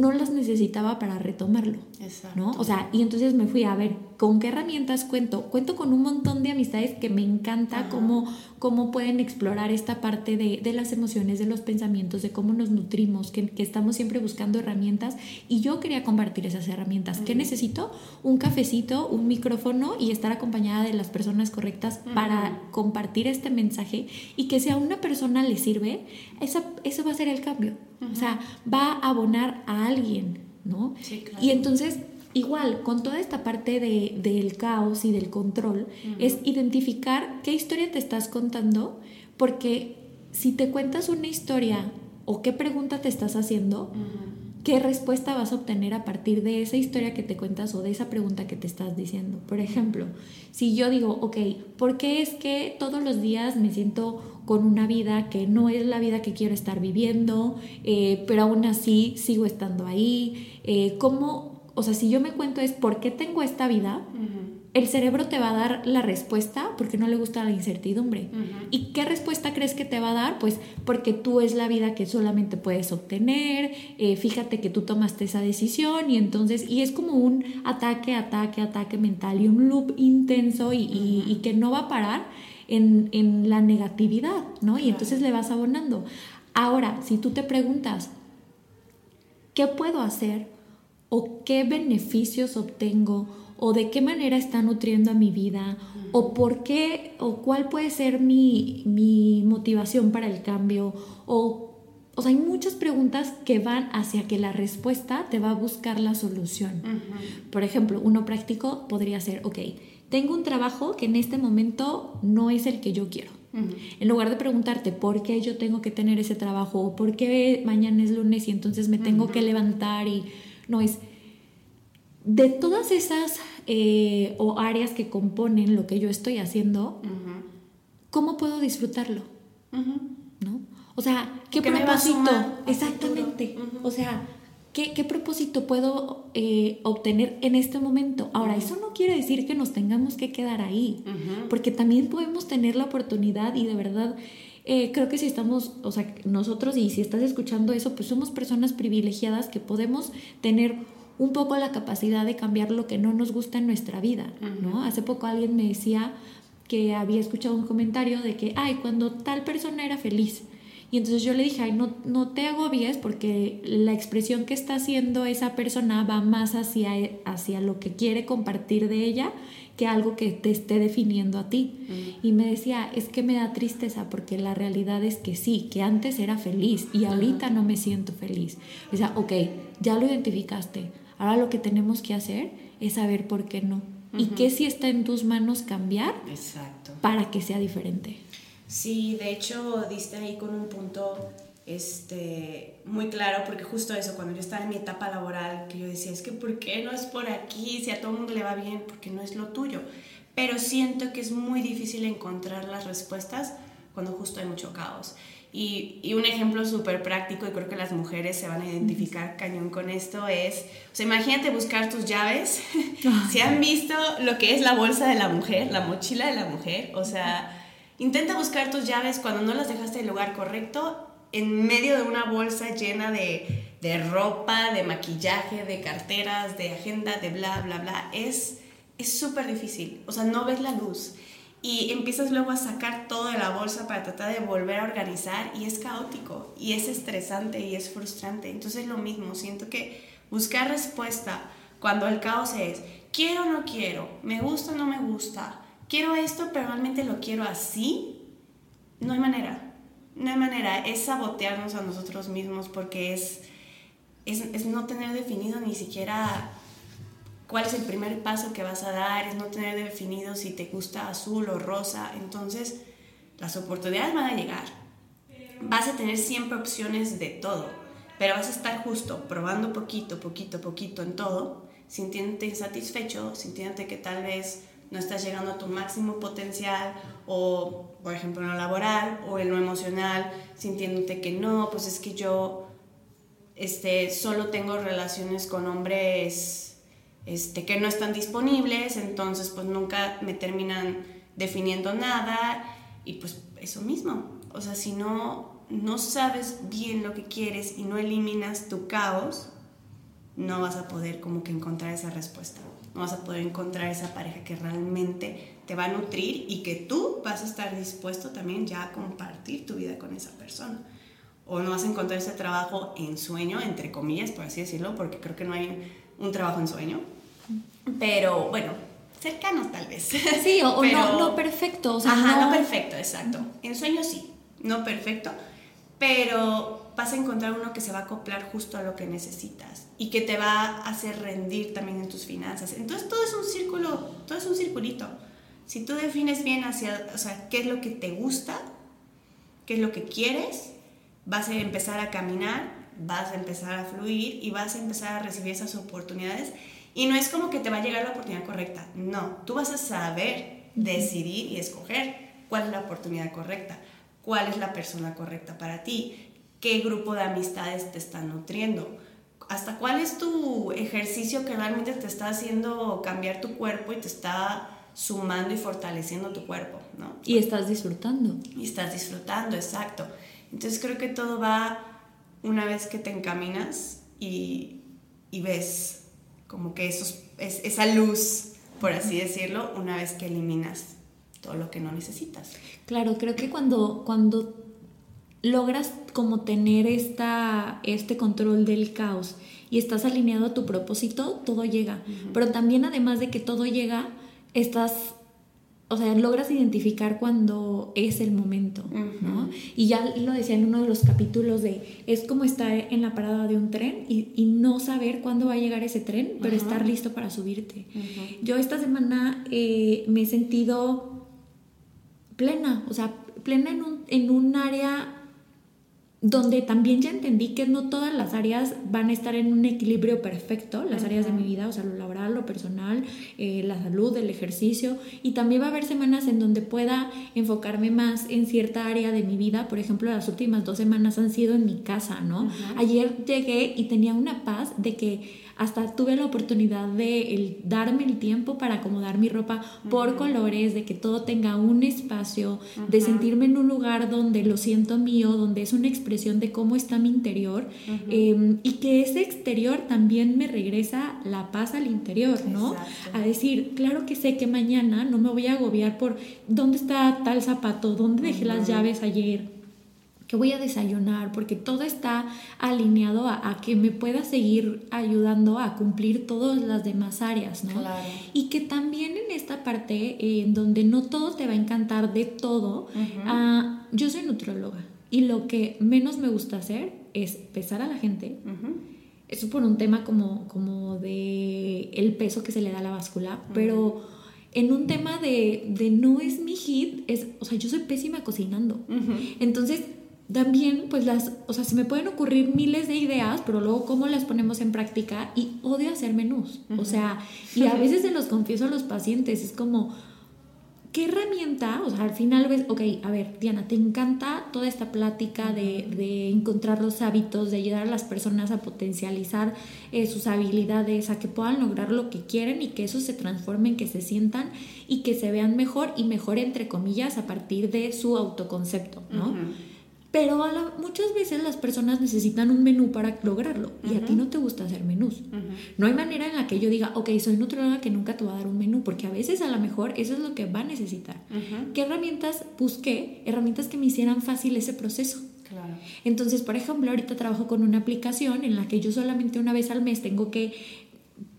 no las necesitaba para retomarlo, Exacto. ¿no? O sea, y entonces me fui a ver con qué herramientas cuento. Cuento con un montón de amistades que me encanta cómo, cómo pueden explorar esta parte de, de, las emociones, de los pensamientos, de cómo nos nutrimos, que, que, estamos siempre buscando herramientas. Y yo quería compartir esas herramientas. ¿Qué necesito? Un cafecito, un micrófono y estar acompañada de las personas correctas para compartir este mensaje y que si a una persona le sirve, esa, eso va a ser el cambio. O sea, va a abonar a alguien, ¿no? Sí, claro. Y entonces, igual, con toda esta parte de, del caos y del control, es identificar qué historia te estás contando, porque si te cuentas una historia o qué pregunta te estás haciendo, ¿qué respuesta vas a obtener a partir de esa historia que te cuentas o de esa pregunta que te estás diciendo? Por ejemplo, si yo digo, ok, ¿por qué es que todos los días me siento con una vida que no es la vida que quiero estar viviendo, eh, pero aún así sigo estando ahí. Eh, ¿Cómo, o sea, si yo me cuento es por qué tengo esta vida, el cerebro te va a dar la respuesta porque no le gusta la incertidumbre. ¿Y qué respuesta crees que te va a dar? Pues porque tú es la vida que solamente puedes obtener, eh, fíjate que tú tomaste esa decisión y entonces, y es como un ataque, ataque, ataque mental y un loop intenso y, y que no va a parar en, la negatividad, ¿no? Y entonces le vas abonando. Ahora, si tú te preguntas, qué puedo hacer o qué beneficios obtengo o de qué manera está nutriendo a mi vida o por qué o cuál puede ser mi, mi motivación para el cambio o o sea, hay muchas preguntas que van hacia que la respuesta te va a buscar la solución. Por ejemplo, uno práctico podría ser, ok, tengo un trabajo que en este momento no es el que yo quiero. En lugar de preguntarte por qué yo tengo que tener ese trabajo o por qué mañana es lunes y entonces me tengo que levantar y no es de todas esas eh, o áreas que componen lo que yo estoy haciendo, ¿cómo puedo disfrutarlo? ¿No? O sea, ¿qué propósito? Exactamente. O sea, ¿qué, propósito puedo eh, obtener en este momento? Ahora, eso no quiere decir que nos tengamos que quedar ahí, porque también podemos tener la oportunidad y de verdad... Eh, creo que si estamos, o sea, nosotros y si estás escuchando eso, pues somos personas privilegiadas que podemos tener un poco la capacidad de cambiar lo que no nos gusta en nuestra vida, ¿no? Hace poco alguien me decía que había escuchado un comentario de que, ay, cuando tal persona era feliz, y entonces yo le dije, ay, no, no te agobies porque la expresión que está haciendo esa persona va más hacia, hacia lo que quiere compartir de ella que algo que te esté definiendo a ti. Mm. Y me decía, es que me da tristeza porque la realidad es que sí, que antes era feliz y ahorita no me siento feliz. O sea, ok, ya lo identificaste. Ahora lo que tenemos que hacer es saber por qué no. Y qué si está en tus manos cambiar Exacto. para que sea diferente. Sí, de hecho diste ahí con un punto este, muy claro, porque justo eso, cuando yo estaba en mi etapa laboral, que yo decía, es que ¿por qué no es por aquí? Si a todo el mundo le va bien, porque no es lo tuyo. Pero siento que es muy difícil encontrar las respuestas cuando justo hay mucho caos. Y, y un ejemplo súper práctico, y creo que las mujeres se van a identificar cañón con esto, es, o sea, imagínate buscar tus llaves. *laughs* si han visto lo que es la bolsa de la mujer, la mochila de la mujer, o sea Intenta buscar tus llaves cuando no las dejaste en el lugar correcto, en medio de una bolsa llena de, ropa, de maquillaje, de carteras, de agenda, de bla, bla, bla. Es súper difícil. O sea, no ves la luz. Y empiezas luego a sacar todo de la bolsa para tratar de volver a organizar y es caótico y es estresante y es frustrante. Entonces lo mismo, siento que buscar respuesta cuando el caos es quiero o no quiero, me gusta o no me gusta, quiero esto, pero realmente lo quiero así, no hay manera. No hay manera. Es sabotearnos a nosotros mismos porque es, es, no tener definido ni siquiera cuál es el primer paso que vas a dar, es no tener definido si te gusta azul o rosa. Entonces, las oportunidades van a llegar. Vas a tener siempre opciones de todo, pero vas a estar justo probando poquito, poquito, poquito en todo, sintiéndote insatisfecho, sintiéndote que tal vez no estás llegando a tu máximo potencial o, por ejemplo, en lo laboral o en lo emocional, sintiéndote que no, pues es que yo este, solo tengo relaciones con hombres este, que no están disponibles, entonces pues nunca me terminan definiendo nada y pues eso mismo. O sea, si no, no sabes bien lo que quieres y no eliminas tu caos, no vas a poder como que encontrar esa respuesta no vas a poder encontrar esa pareja que realmente te va a nutrir y que tú vas a estar dispuesto también ya a compartir tu vida con esa persona. O no vas a encontrar ese trabajo en sueño, entre comillas, por así decirlo, porque creo que no hay un trabajo en sueño. Pero bueno, cercano tal vez. Sí, o, no, perfecto. O sea, Ajá, no perfecto, exacto. En sueño sí, no perfecto, pero vas a encontrar uno que se va a acoplar justo a lo que necesitas y que te va a hacer rendir también en tus finanzas. Entonces todo es un círculo, todo es un circulito. Si tú defines bien hacia, o sea, qué es lo que te gusta, qué es lo que quieres, vas a empezar a caminar, vas a empezar a fluir y vas a empezar a recibir esas oportunidades. Y no es como que te va a llegar la oportunidad correcta, no, tú vas a saber decidir y escoger cuál es la oportunidad correcta, cuál es la persona correcta para ti, qué grupo de amistades te están nutriendo, hasta cuál es tu ejercicio que realmente te está haciendo cambiar tu cuerpo y te está sumando y fortaleciendo tu cuerpo, ¿no? Y estás disfrutando. Y estás disfrutando, exacto. Entonces creo que todo va una vez que te encaminas y, y ves como que esos, es, esa luz, por así decirlo, una vez que eliminas todo lo que no necesitas. Claro, creo que cuando, cuando logras como tener esta, este control del caos y estás alineado a tu propósito, todo llega. Pero también además de que todo llega, estás o sea, logras identificar cuando es el momento, ¿no? Y ya lo decía en uno de los capítulos de, es como estar en la parada de un tren y, no saber cuándo va a llegar ese tren, pero estar listo para subirte. Yo esta semana eh, me he sentido plena, o sea, plena en un, en un área donde también ya entendí que no todas las áreas van a estar en un equilibrio perfecto, las áreas de mi vida, o sea, lo laboral, lo personal, eh, la salud, el ejercicio, y también va a haber semanas en donde pueda enfocarme más en cierta área de mi vida, por ejemplo, las últimas dos semanas han sido en mi casa, ¿no? Ayer llegué y tenía una paz de que hasta tuve la oportunidad de darme el tiempo para acomodar mi ropa por colores, de que todo tenga un espacio, de sentirme en un lugar donde lo siento mío, donde es una expresión de cómo está mi interior em, y que ese exterior también me regresa la paz al interior, ¿no? A decir, claro que sé que mañana no me voy a agobiar por dónde está tal zapato, dónde dejé las llaves ayer que voy a desayunar, porque todo está alineado a, que me pueda seguir ayudando a cumplir todas las demás áreas, ¿no? Y que también en esta parte, en donde no todo te va a encantar de todo, ah, yo soy nutrióloga y lo que menos me gusta hacer es pesar a la gente. Eso por un tema como, como de el peso que se le da a la báscula, pero en un tema de, de, no es mi hit, es, o sea, yo soy pésima cocinando. Entonces, también, pues las, o sea, se me pueden ocurrir miles de ideas, pero luego cómo las ponemos en práctica y odio hacer menús. O sea, y a veces se los confieso a los pacientes, es como, ¿qué herramienta? O sea, al final ves, ok, a ver, Diana, te encanta toda esta plática de, de encontrar los hábitos, de ayudar a las personas a potencializar eh, sus habilidades, a que puedan lograr lo que quieren y que eso se transforme en que se sientan y que se vean mejor y mejor, entre comillas, a partir de su autoconcepto, ¿no? Pero muchas veces las personas necesitan un menú para lograrlo y a ti no te gusta hacer menús. No hay manera en la que yo diga, ok, soy nutrióloga que nunca te va a dar un menú, porque a veces a lo mejor eso es lo que va a necesitar. ¿Qué herramientas busqué? Herramientas que me hicieran fácil ese proceso. Claro. Entonces, por ejemplo, ahorita trabajo con una aplicación en la que yo solamente una vez al mes tengo que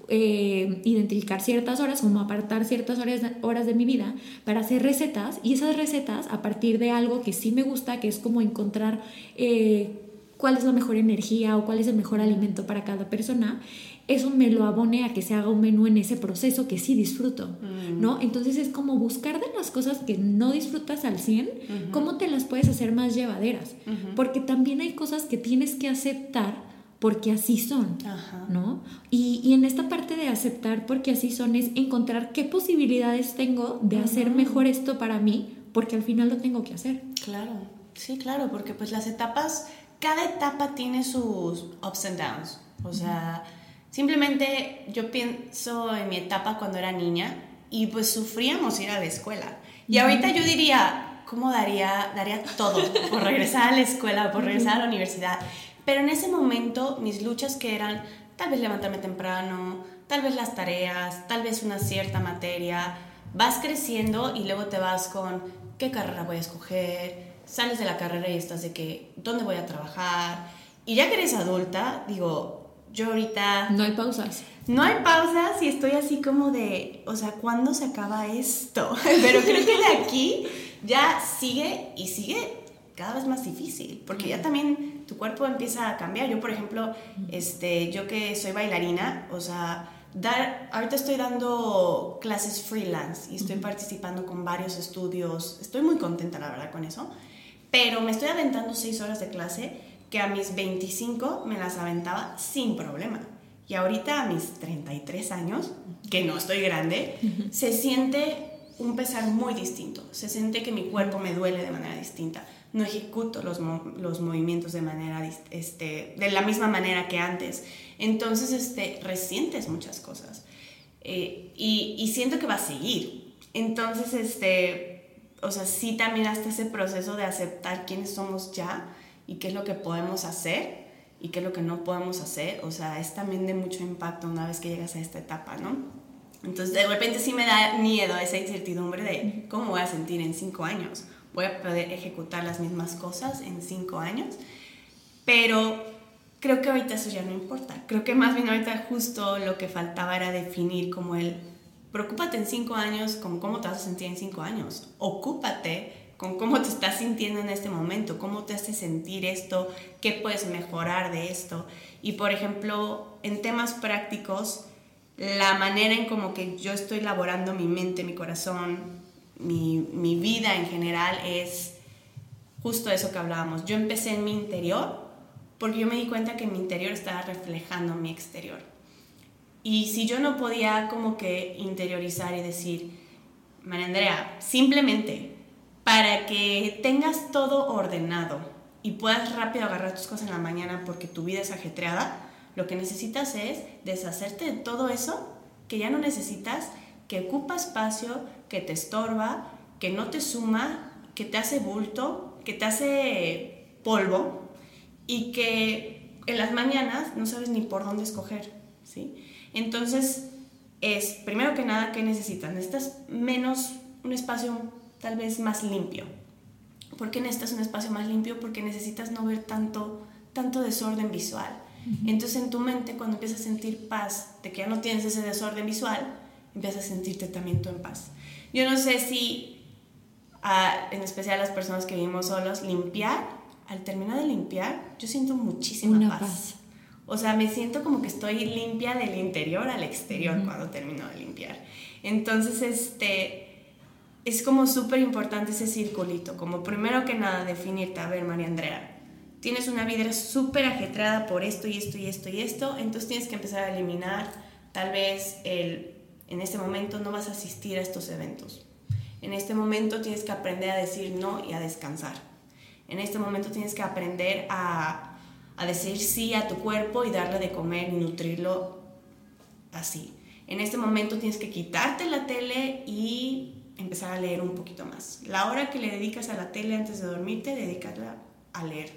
eh, identificar ciertas horas, como apartar ciertas horas, horas de mi vida para hacer recetas y esas recetas a partir de algo que sí me gusta, que es como encontrar eh, cuál es la mejor energía o cuál es el mejor alimento para cada persona, eso me lo abone a que se haga un menú en ese proceso que sí disfruto, mm. ¿no? Entonces es como buscar de las cosas que no disfrutas al 100, cómo te las puedes hacer más llevaderas, porque también hay cosas que tienes que aceptar porque así son, ¿no? Y, en esta parte de aceptar porque así son es encontrar qué posibilidades tengo de hacer mejor esto para mí, porque al final lo tengo que hacer. Claro, sí, claro, porque pues las etapas, cada etapa tiene sus ups and downs, o sea, simplemente yo pienso en mi etapa cuando era niña y pues sufríamos ir a la escuela. Y ahorita yo diría, ¿cómo daría, daría todo por regresar a la escuela, por regresar a la universidad? Pero en ese momento mis luchas que eran tal vez levantarme temprano, tal vez las tareas, tal vez una cierta materia, vas creciendo y luego te vas con qué carrera voy a escoger, sales de la carrera y estás de que, ¿dónde voy a trabajar? Y ya que eres adulta, digo, yo ahorita... No hay pausas. No hay pausas y estoy así como de, o sea, ¿cuándo se acaba esto? *laughs* Pero creo que de aquí ya sigue y sigue cada vez más difícil, porque ya también tu cuerpo empieza a cambiar. Yo, por ejemplo, este, yo que soy bailarina, o sea, dar, ahorita estoy dando clases freelance y estoy participando con varios estudios. Estoy muy contenta, la verdad, con eso. Pero me estoy aventando seis horas de clase que a mis 25 me las aventaba sin problema. Y ahorita a mis 33 años, que no estoy grande, se siente un pesar muy distinto. Se siente que mi cuerpo me duele de manera distinta no ejecuto los, los movimientos de manera, este, de la misma manera que antes. Entonces, este, resientes muchas cosas. Eh, y, y, siento que va a seguir. Entonces, este, o sea, sí también hasta ese proceso de aceptar quiénes somos ya y qué es lo que podemos hacer y qué es lo que no podemos hacer, o sea, es también de mucho impacto una vez que llegas a esta etapa, ¿no? Entonces, de repente sí me da miedo esa incertidumbre de cómo voy a sentir en cinco años voy a poder ejecutar las mismas cosas en cinco años, pero creo que ahorita eso ya no importa. Creo que más bien ahorita justo lo que faltaba era definir como el, preocúpate en cinco años, como cómo te vas a sentir en cinco años. Ocúpate con cómo te estás sintiendo en este momento, cómo te hace sentir esto, qué puedes mejorar de esto. Y por ejemplo, en temas prácticos, la manera en como que yo estoy elaborando mi mente, mi corazón, mi, mi vida en general es justo eso que hablábamos. Yo empecé en mi interior porque yo me di cuenta que mi interior estaba reflejando mi exterior. Y si yo no podía como que interiorizar y decir, María Andrea, simplemente para que tengas todo ordenado y puedas rápido agarrar tus cosas en la mañana porque tu vida es ajetreada, lo que necesitas es deshacerte de todo eso que ya no necesitas, que ocupa espacio, que te estorba, que no te suma, que te hace bulto, que te hace polvo y que en las mañanas no sabes ni por dónde escoger, ¿sí? Entonces, es primero que nada, ¿qué necesitas? Necesitas menos, un espacio tal vez más limpio. ¿Por qué necesitas un espacio más limpio? Porque necesitas no ver tanto, tanto desorden visual. Entonces en tu mente cuando empiezas a sentir paz, de que ya no tienes ese desorden visual, empiezas a sentirte también tú en paz. Yo no sé si, en especial las personas que vivimos solos, limpiar, al terminar de limpiar, yo siento muchísima paz. O sea, me siento como que estoy limpia del interior al exterior cuando termino de limpiar. Entonces, este, es como súper importante ese circulito, como primero que nada definirte, a ver, María Andrea, tienes una vida súper ajetrada por esto y esto y esto y esto, entonces tienes que empezar a eliminar, tal vez el, en este momento no vas a asistir a estos eventos. En este momento tienes que aprender a decir no y a descansar. En este momento tienes que aprender a, a decir sí a tu cuerpo y darle de comer y nutrirlo así. En este momento tienes que quitarte la tele y empezar a leer un poquito más. La hora que le dedicas a la tele antes de dormirte, dedícala a leer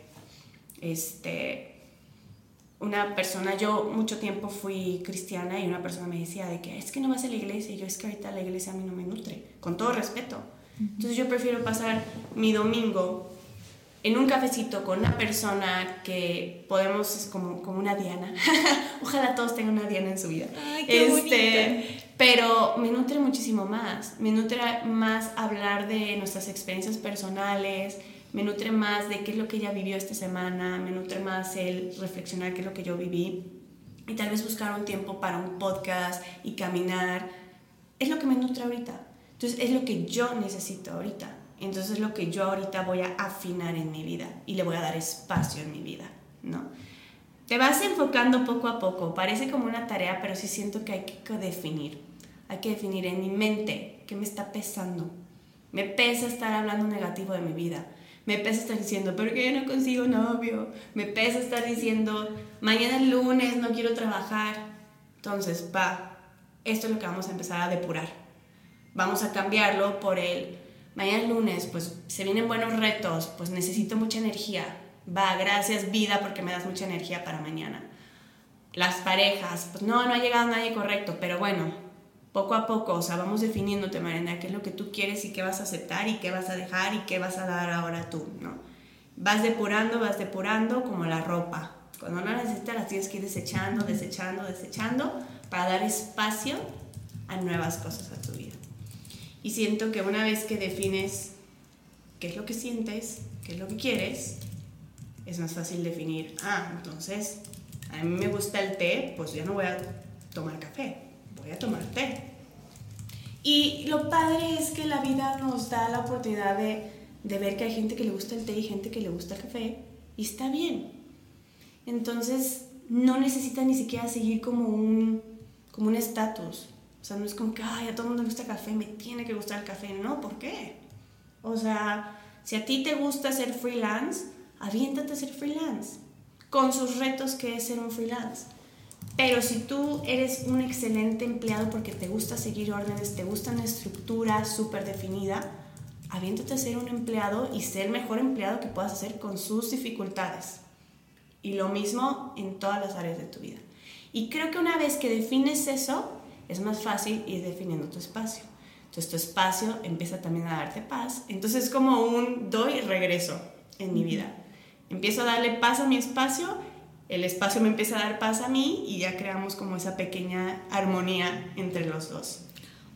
este, una persona, yo mucho tiempo fui cristiana y una persona me decía de que es que no vas a la iglesia y yo es que ahorita la iglesia a mí no me nutre, con todo respeto. Entonces yo prefiero pasar mi domingo en un cafecito con una persona que podemos, es como, como una Diana. *laughs* Ojalá todos tengan una Diana en su vida. Ay, qué este, pero me nutre muchísimo más. Me nutre más hablar de nuestras experiencias personales, me nutre más de qué es lo que ella vivió esta semana, me nutre más el reflexionar qué es lo que yo viví y tal vez buscar un tiempo para un podcast y caminar. Es lo que me nutre ahorita. Entonces es lo que yo necesito ahorita. Entonces es lo que yo ahorita voy a afinar en mi vida y le voy a dar espacio en mi vida, ¿no? Te vas enfocando poco a poco. Parece como una tarea, pero sí siento que hay que definir. Hay que definir en mi mente qué me está pesando. Me pesa estar hablando negativo de mi vida me pesa estar diciendo, que yo no consigo novio. Me pesa estar diciendo, mañana es lunes, no quiero trabajar. Entonces, va, esto es lo que vamos a empezar a depurar. Vamos a cambiarlo por el, mañana es lunes, pues se vienen buenos retos, pues necesito mucha energía. Va, gracias vida porque me das mucha energía para mañana. Las parejas, pues no, no ha llegado nadie correcto, pero bueno, poco a poco, o sea, vamos definiéndote, Mariana, qué es lo que tú quieres y qué vas a aceptar y qué vas a dejar y qué vas a dar ahora tú, ¿no? Vas depurando, vas depurando como la ropa. Cuando no la necesitas, las tienes que ir desechando, desechando, desechando para dar espacio a nuevas cosas a tu vida. Y siento que una vez que defines qué es lo que sientes, qué es lo que quieres, es más fácil definir, ah, entonces, a mí me gusta el té, pues ya no voy a tomar café, voy a tomar té. Y lo padre es que la vida nos da la oportunidad de, de ver que hay gente que le gusta el té y gente que le gusta el café, y está bien. Entonces, no necesita ni siquiera seguir como un como un estatus. O sea, no es como que, ay, a todo el mundo le gusta el café, me tiene que gustar el café. No, ¿por qué? O sea, si a ti te gusta ser freelance, aviéntate a ser freelance. Con sus retos que es ser un freelance. Pero si tú eres un excelente empleado porque te gusta seguir órdenes, te gusta una estructura súper definida, aviéntate a ser un empleado y ser el mejor empleado que puedas hacer con sus dificultades. Y lo mismo en todas las áreas de tu vida. Y creo que una vez que defines eso, es más fácil ir definiendo tu espacio. Entonces tu espacio empieza también a darte paz. Entonces es como un doy y regreso en mi vida. Empiezo a darle paz a mi espacio, el espacio me empieza a dar paz a mí y ya creamos como esa pequeña armonía entre los dos.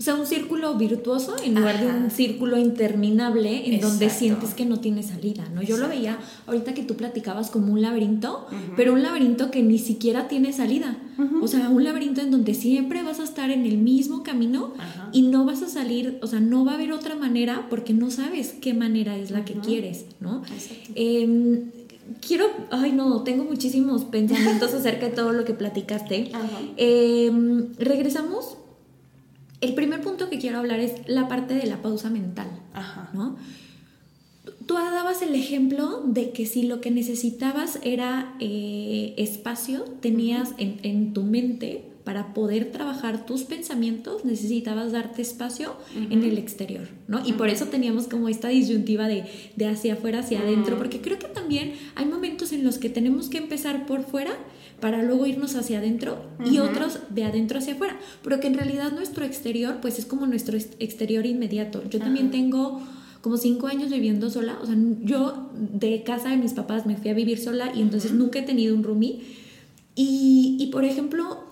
O sea, un círculo virtuoso en lugar de un círculo interminable en donde sientes que no tiene salida, ¿no? Yo lo veía ahorita que tú platicabas como un laberinto, pero un laberinto que ni siquiera tiene salida. O sea, un laberinto en donde siempre vas a estar en el mismo camino y no vas a salir, o sea, no va a haber otra manera porque no sabes qué manera es la que quieres, ¿no? Eh, quiero, ay no, tengo muchísimos pensamientos *laughs* acerca de todo lo que platicaste. Em, regresamos. El primer punto que quiero hablar es la parte de la pausa mental, ¿no? Tú dabas el ejemplo de que si lo que necesitabas era eh, espacio, tenías en, en tu mente para poder trabajar tus pensamientos necesitabas darte espacio en el exterior, ¿no? Y por eso teníamos como esta disyuntiva de, de hacia afuera, hacia adentro, porque creo que también hay momentos en los que tenemos que empezar por fuera para luego irnos hacia adentro y otros de adentro hacia afuera, pero que en realidad nuestro exterior pues es como nuestro exterior inmediato. Yo también tengo como cinco años viviendo sola, o sea, yo de casa de mis papás me fui a vivir sola y entonces nunca he tenido un roomie. Y, y por ejemplo,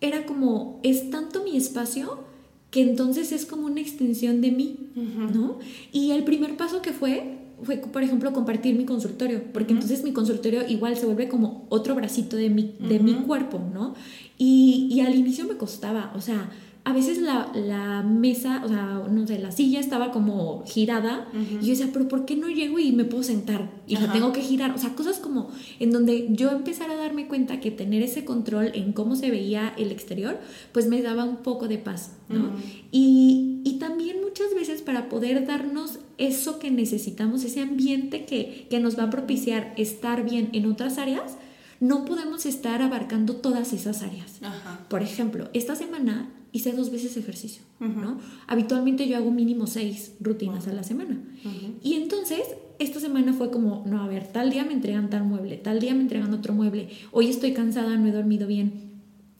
era como, es tanto mi espacio que entonces es como una extensión de mí, ¿no? Y el primer paso que fue, fue, por ejemplo, compartir mi consultorio, porque entonces mi consultorio igual se vuelve como otro bracito de mi, de mi cuerpo, ¿no? Y, y al inicio me costaba, o sea, a veces la, la, mesa, o sea, no sé, la silla estaba como girada y yo decía, pero ¿por qué no llego y me puedo sentar? Y la tengo que girar, o sea, cosas como en donde yo empezara a darme cuenta que tener ese control en cómo se veía el exterior, pues me daba un poco de paz, ¿no? y, y, también muchas veces para poder darnos eso que necesitamos, ese ambiente que, que nos va a propiciar estar bien en otras áreas, no podemos estar abarcando todas esas áreas. Por ejemplo, esta semana hice dos veces ejercicio, ¿no? Habitualmente yo hago mínimo seis rutinas a la semana. Y entonces, esta semana fue como, no, a ver, tal día me entregan tal mueble, tal día me entregan otro mueble, hoy estoy cansada, no he dormido bien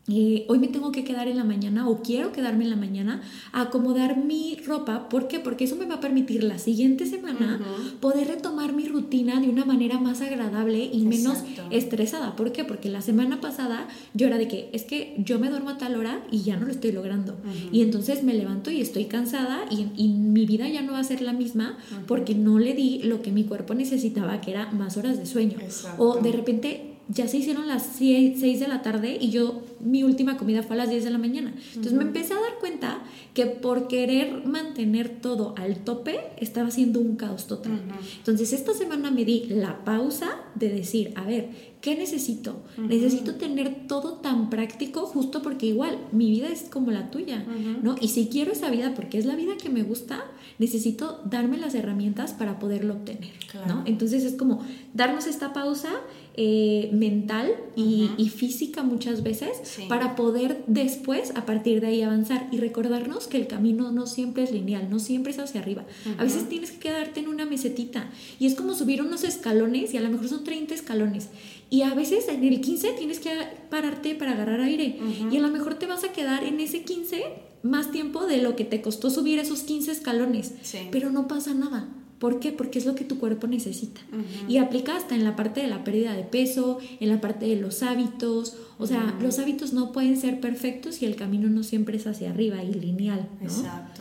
hoy me tengo que quedar en la mañana o quiero quedarme en la mañana a acomodar mi ropa. ¿Por qué? Porque eso me va a permitir la siguiente semana poder retomar mi rutina de una manera más agradable y menos estresada. ¿Por qué? Porque la semana pasada yo era de que es que yo me duermo a tal hora y ya no lo estoy logrando. Y entonces me levanto y estoy cansada y, y, mi vida ya no va a ser la misma porque no le di lo que mi cuerpo necesitaba, que era más horas de sueño. O de repente ya se hicieron las 6 de la tarde y yo mi última comida fue a las 10 de la mañana. Entonces me empecé a dar cuenta que por querer mantener todo al tope estaba siendo un caos total. Entonces esta semana me di la pausa de decir, a ver, ¿qué necesito? Necesito tener todo tan práctico justo porque igual mi vida es como la tuya, ¿no? Y si quiero esa vida porque es la vida que me gusta, necesito darme las herramientas para poderlo obtener, ¿no? Entonces es como darnos esta pausa eh, mental y, física muchas veces para poder después a partir de ahí avanzar y recordarnos que el camino no siempre es lineal, no siempre es hacia arriba. A veces tienes que quedarte en una mesetita y es como subir unos escalones y a lo mejor son 30 escalones y a veces en el 15 tienes que pararte para agarrar aire y a lo mejor te vas a quedar en ese 15 más tiempo de lo que te costó subir esos 15 escalones, pero no pasa nada ¿Por qué? Porque es lo que tu cuerpo necesita. Y aplica hasta en la parte de la pérdida de peso, en la parte de los hábitos. O sea, los hábitos no pueden ser perfectos y el camino no siempre es hacia arriba y lineal. Exacto.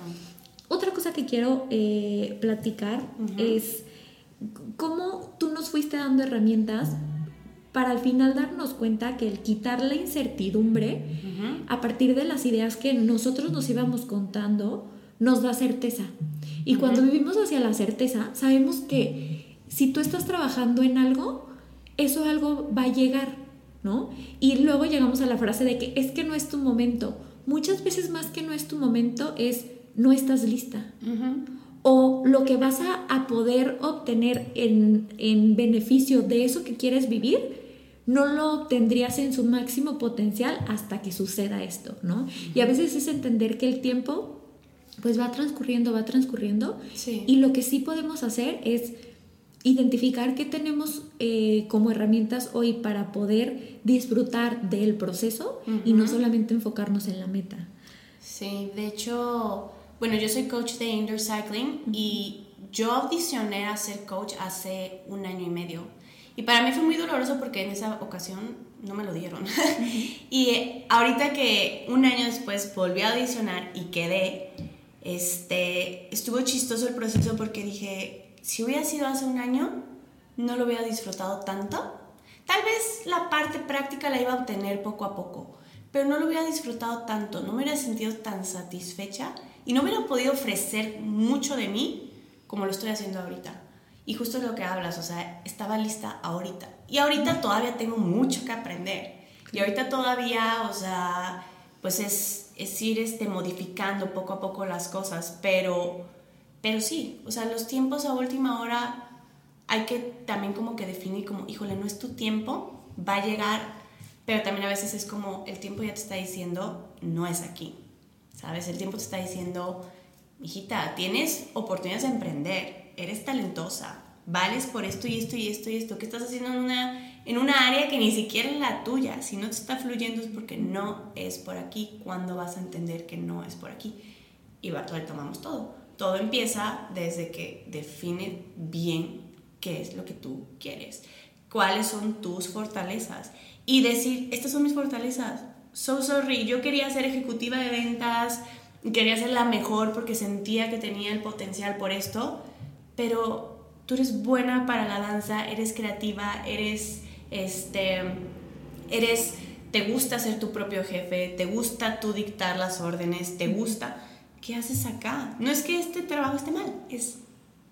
Otra cosa que quiero eh, platicar es cómo tú nos fuiste dando herramientas para al final darnos cuenta que el quitar la incertidumbre a partir de las ideas que nosotros nos íbamos contando nos da certeza. Y cuando vivimos hacia la certeza, sabemos que si tú estás trabajando en algo, eso algo va a llegar, ¿no? Y luego llegamos a la frase de que es que no es tu momento. Muchas veces más que no es tu momento es no estás lista. O lo que vas a, poder obtener en, en beneficio de eso que quieres vivir, no lo obtendrías en su máximo potencial hasta que suceda esto, ¿no? Y a veces es entender que el tiempo pues va transcurriendo, va transcurriendo. Y lo que sí podemos hacer es identificar qué tenemos eh, como herramientas hoy para poder disfrutar del proceso y no solamente enfocarnos en la meta. Sí, de hecho, Bueno, yo soy coach de indoor cycling y yo audicioné a ser coach hace un año y medio. Y para mí fue muy doloroso porque en esa ocasión no me lo dieron. *laughs* y ahorita que un año después volví a audicionar y quedé, este, estuvo chistoso el proceso porque dije, si hubiera sido hace un año, no lo hubiera disfrutado tanto. Tal vez la parte práctica la iba a obtener poco a poco, pero no lo hubiera disfrutado tanto, no me hubiera sentido tan satisfecha y no hubiera podido ofrecer mucho de mí como lo estoy haciendo ahorita. Y justo lo que hablas, o sea, estaba lista ahorita. Y ahorita todavía tengo mucho que aprender. Y ahorita todavía, o sea, pues es, es ir este, modificando poco a poco las cosas. Pero, pero sí, o sea, los tiempos a última hora hay que también como que definir como, híjole, no es tu tiempo, va a llegar. Pero también a veces es como, el tiempo ya te está diciendo, no es aquí. ¿Sabes? El tiempo te está diciendo, hijita, tienes oportunidades de emprender eres talentosa, vales por esto y esto y esto y esto, ¿qué estás haciendo en una, en una área que ni siquiera es la tuya? Si no te está fluyendo es porque no es por aquí. ¿Cuándo vas a entender que no es por aquí? Y va, tomamos todo. Todo empieza desde que define bien qué es lo que tú quieres, cuáles son tus fortalezas y decir, estas son mis fortalezas. So sorry, yo quería ser ejecutiva de ventas, quería ser la mejor porque sentía que tenía el potencial por esto pero tú eres buena para la danza, eres creativa, eres, este, eres, te gusta ser tu propio jefe, te gusta tú dictar las órdenes, te gusta. ¿Qué haces acá? No es que este trabajo esté mal, es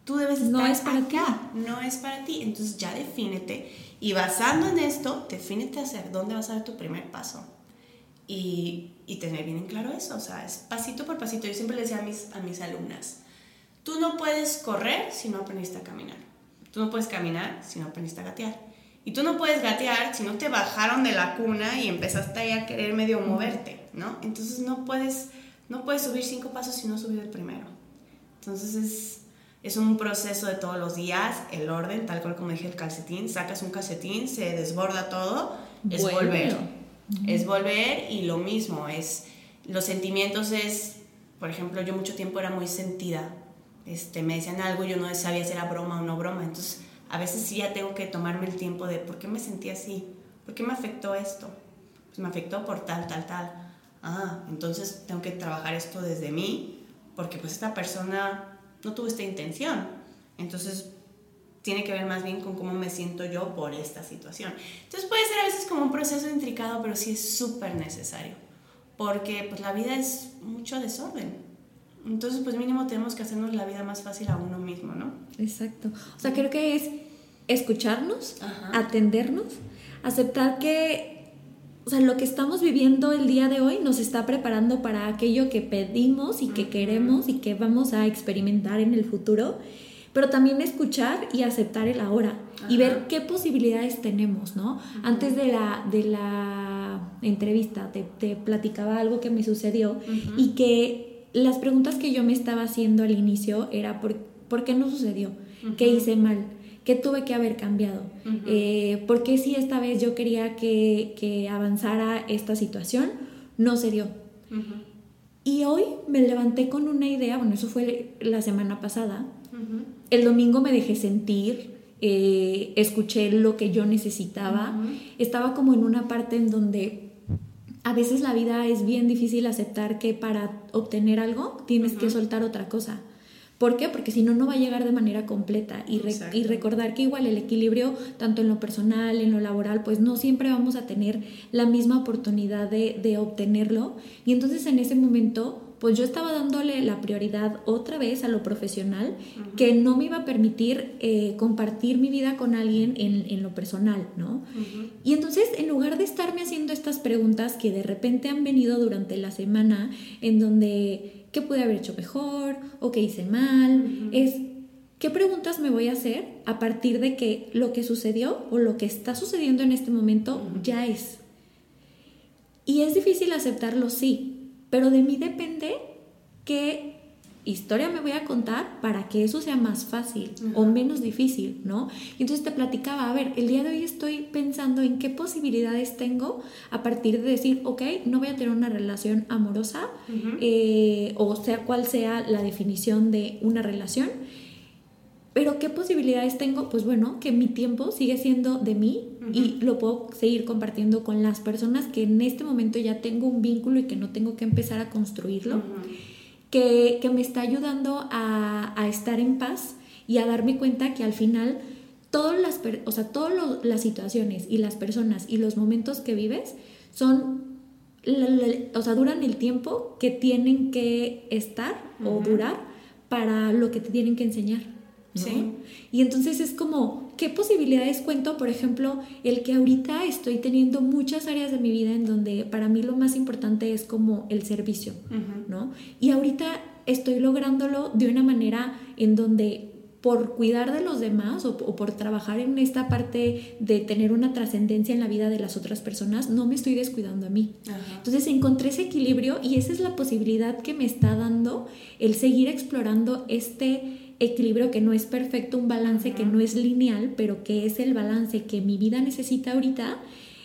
tú debes estar no es para acá, no es para ti. Entonces ya defínete y basando en esto, defínete hacer dónde vas a dar tu primer paso. Y, y tener bien en claro eso, o sea, es pasito por pasito. Yo siempre le decía a mis, a mis alumnas, Tú no puedes correr si no aprendiste a caminar. Tú no puedes caminar si no aprendiste a gatear. Y tú no puedes gatear si no te bajaron de la cuna y empezaste ahí a querer medio moverte, ¿no? Entonces no puedes, no puedes subir cinco pasos si no subido el primero. Entonces es, es un proceso de todos los días, el orden, tal cual como dije el calcetín, sacas un calcetín, se desborda todo, es volver. Es volver y lo mismo, es los sentimientos es, por ejemplo, yo mucho tiempo era muy sentida, este, me decían algo, yo no sabía si era broma o no broma. Entonces, a veces sí ya tengo que tomarme el tiempo de por qué me sentí así, por qué me afectó esto. Pues me afectó por tal, tal, tal. Ah, entonces tengo que trabajar esto desde mí, porque pues esta persona no tuvo esta intención. Entonces, tiene que ver más bien con cómo me siento yo por esta situación. Entonces puede ser a veces como un proceso intricado, pero sí es súper necesario, porque pues la vida es mucho desorden. Entonces, pues mínimo tenemos que hacernos la vida más fácil a uno mismo, ¿no? Exacto. O sea, creo que es escucharnos, atendernos, aceptar que, o sea, lo que estamos viviendo el día de hoy nos está preparando para aquello que pedimos y que queremos y que vamos a experimentar en el futuro, pero también escuchar y aceptar el ahora y ver qué posibilidades tenemos, ¿no? Antes de la, de la entrevista te, te platicaba algo que me sucedió y que las preguntas que yo me estaba haciendo al inicio era ¿por, ¿por qué no sucedió? ¿Qué hice mal? ¿Qué tuve que haber cambiado? Eh, ¿Por qué si esta vez yo quería que, avanzara esta situación, no se dio? Y hoy me levanté con una idea, bueno, eso fue la semana pasada. El domingo me dejé sentir, eh, escuché lo que yo necesitaba. Estaba como en una parte en donde a veces la vida es bien difícil aceptar que para obtener algo tienes que soltar otra cosa. ¿Por qué? Porque si no, no va a llegar de manera completa. Y, y, recordar que igual el equilibrio, tanto en lo personal, en lo laboral, pues no siempre vamos a tener la misma oportunidad de, de obtenerlo. Y entonces en ese momento pues yo estaba dándole la prioridad otra vez a lo profesional, que no me iba a permitir eh, compartir mi vida con alguien en, lo personal, ¿no? Y entonces, en lugar de estarme haciendo estas preguntas que de repente han venido durante la semana, en donde, ¿qué pude haber hecho mejor? ¿O qué hice mal? Es, ¿qué preguntas me voy a hacer a partir de que lo que sucedió o lo que está sucediendo en este momento ya es? Y es difícil aceptarlo, sí, pero de mí depende qué historia me voy a contar para que eso sea más fácil o menos difícil, ¿no? Y entonces te platicaba, a ver, el día de hoy estoy pensando en qué posibilidades tengo a partir de decir, ok, no voy a tener una relación amorosa, eh, o sea, cuál sea la definición de una relación. Pero ¿qué posibilidades tengo? Pues bueno, que mi tiempo sigue siendo de mí y lo puedo seguir compartiendo con las personas que en este momento ya tengo un vínculo y que no tengo que empezar a construirlo que, me está ayudando a, estar en paz y a darme cuenta que al final todas las, o sea, todas las situaciones y las personas y los momentos que vives son, o sea, duran el tiempo que tienen que estar o durar para lo que te tienen que enseñar. Sí. Y entonces es como, ¿qué posibilidades cuento? Por ejemplo, el que ahorita estoy teniendo muchas áreas de mi vida en donde para mí lo más importante es como el servicio, ¿no? Y ahorita estoy lográndolo de una manera en donde por cuidar de los demás o, por trabajar en esta parte de tener una trascendencia en la vida de las otras personas, no me estoy descuidando a mí. Entonces encontré ese equilibrio y esa es la posibilidad que me está dando el seguir explorando este equilibrio que no es perfecto, un balance que no es lineal, pero que es el balance que mi vida necesita ahorita,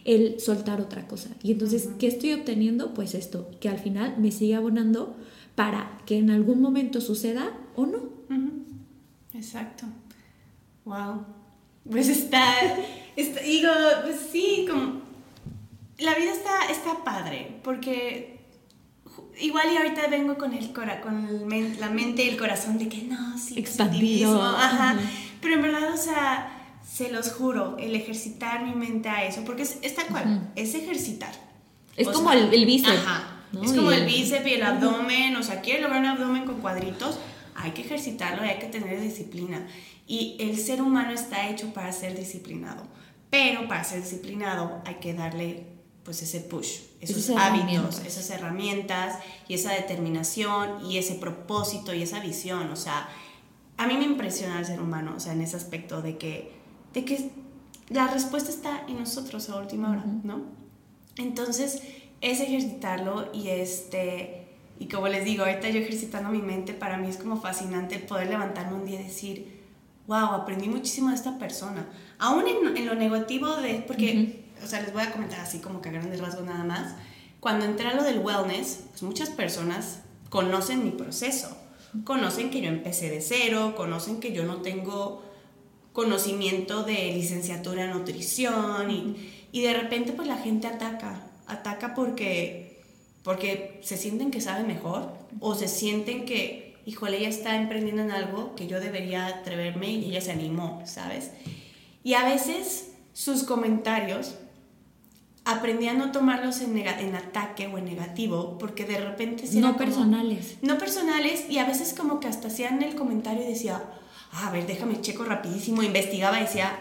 el soltar otra cosa. Y entonces, ¿qué estoy obteniendo? Pues esto, que al final me siga abonando para que en algún momento suceda o no. Exacto. Wow. Pues *laughs* está, digo, pues sí, como la vida está, está padre, porque igual y ahorita vengo con el cora, con la mente y el corazón de que no, sí, expandido, ajá. Pero en verdad, o sea, se los juro, el ejercitar mi mente a eso, porque es, tal cual, es ejercitar. Es como el, el, bíceps. Ajá. Es como el, bíceps y el abdomen, o sea, quieres lograr un abdomen con cuadritos, hay que ejercitarlo y hay que tener disciplina. Y el ser humano está hecho para ser disciplinado, pero para ser disciplinado hay que darle pues ese push, esos hábitos, esas herramientas y esa determinación y ese propósito y esa visión. O sea, a mí me impresiona el ser humano, o sea, en ese aspecto de que, de que la respuesta está en nosotros a última hora, ¿no? Entonces, es ejercitarlo y este... Y como les digo, ahorita yo ejercitando mi mente, para mí es como fascinante poder levantarme un día y decir, wow, aprendí muchísimo de esta persona. Aún en, lo negativo de, porque o sea, les voy a comentar así como que a grandes rasgos nada más. Cuando entré a lo del wellness, pues muchas personas conocen mi proceso, conocen que yo empecé de cero, conocen que yo no tengo conocimiento de licenciatura en nutrición y, y de repente pues la gente ataca, ataca porque, porque se sienten que saben mejor o se sienten que, híjole, ella está emprendiendo en algo que yo debería atreverme y ella se animó, ¿sabes? Y a veces sus comentarios aprendí a no tomarlos en, en, ataque o en negativo, porque de repente... no personales. No personales, y a veces como que hasta hacían el comentario y decía, ah, a ver, déjame checo rapidísimo, investigaba y decía,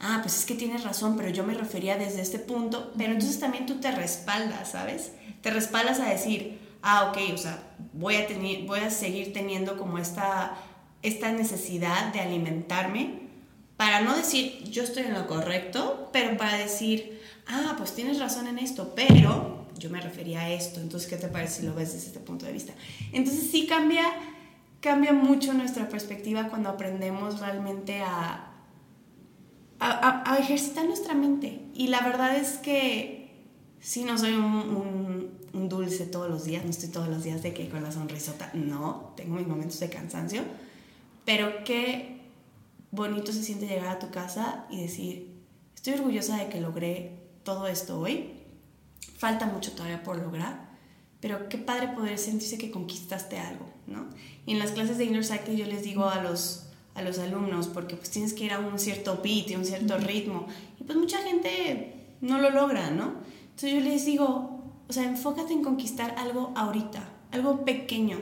ah, pues es que tienes razón, pero yo me refería desde este punto, pero entonces también tú te respaldas, ¿sabes? Te respaldas a decir, ah, ok, o sea, voy a, tener, voy a seguir teniendo como esta, esta necesidad de alimentarme, para no decir, yo estoy en lo correcto, pero para decir, ah, pues tienes razón en esto, pero yo me refería a esto, entonces, ¿qué te parece si lo ves desde este punto de vista? Entonces sí cambia, cambia mucho nuestra perspectiva cuando aprendemos realmente a, a, ejercitar nuestra mente. Y la verdad es que sí no soy un, un, dulce todos los días, no estoy todos los días de que con la sonrisota, no, tengo mis momentos de cansancio, pero qué bonito se siente llegar a tu casa y decir, estoy orgullosa de que logré todo esto hoy. Falta mucho todavía por lograr, pero qué padre poder sentirse que conquistaste algo, ¿no? Y en las clases de Inner Cycle yo les digo a los, a los alumnos, porque pues tienes que ir a un cierto beat y un cierto ritmo, y pues mucha gente no lo logra, ¿no? Entonces yo les digo, o sea, enfócate en conquistar algo ahorita, algo pequeño.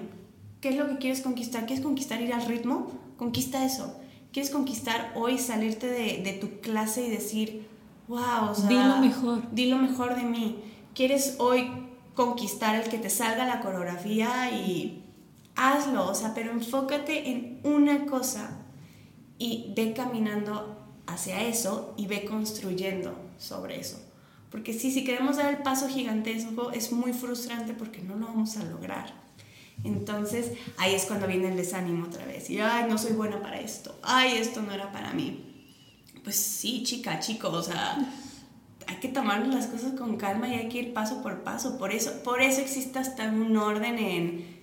¿Qué es lo que quieres conquistar? ¿Quieres conquistar ir al ritmo? Conquista eso. ¿Quieres conquistar hoy salirte de, de tu clase y decir, wow, o sea, di lo mejor. Di lo mejor de mí. ¿Quieres hoy conquistar el que te salga la coreografía y hazlo, o sea, pero enfócate en una cosa y ve caminando hacia eso y ve construyendo sobre eso. Porque sí, si queremos dar el paso gigantesco es muy frustrante porque no lo vamos a lograr. Entonces ahí es cuando viene el desánimo otra vez. Y, ay, no soy buena para esto. Ay, esto no era para mí. Pues sí, chica, chico, o sea, hay que tomar las cosas con calma y hay que ir paso por paso. Por eso, por eso existe hasta un orden en,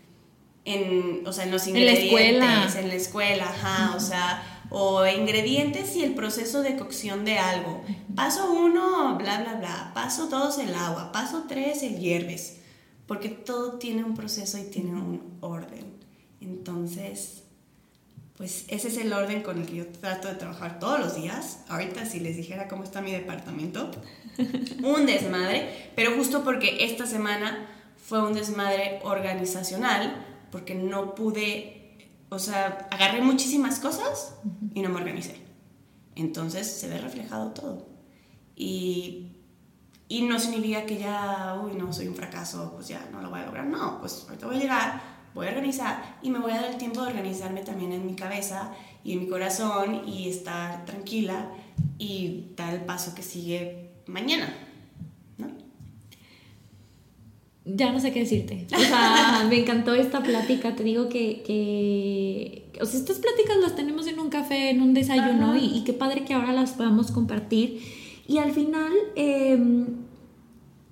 en, o sea, en los ingredientes. En la escuela. En la escuela, ajá, o sea, o ingredientes y el proceso de cocción de algo. Paso uno, bla, bla, bla. Paso dos, el agua. Paso tres, el hierves porque todo tiene un proceso y tiene un orden. Entonces, pues ese es el orden con el que yo trato de trabajar todos los días. Ahorita si les dijera cómo está mi departamento, *laughs* un desmadre, pero justo porque esta semana fue un desmadre organizacional, porque no pude, o sea, agarré muchísimas cosas y no me organicé. Entonces se ve reflejado todo. Y y no significa que ya, uy, no, soy un fracaso, pues ya no lo voy a lograr. No, pues ahorita voy a llegar, voy a organizar y me voy a dar el tiempo de organizarme también en mi cabeza y en mi corazón y estar tranquila y dar el paso que sigue mañana, ¿no? Ya no sé qué decirte. *laughs* O sea, me encantó esta plática. Te digo que, que, o sea, estas pláticas las tenemos en un café, en un desayuno y, y qué padre que ahora las podamos compartir y al final, em,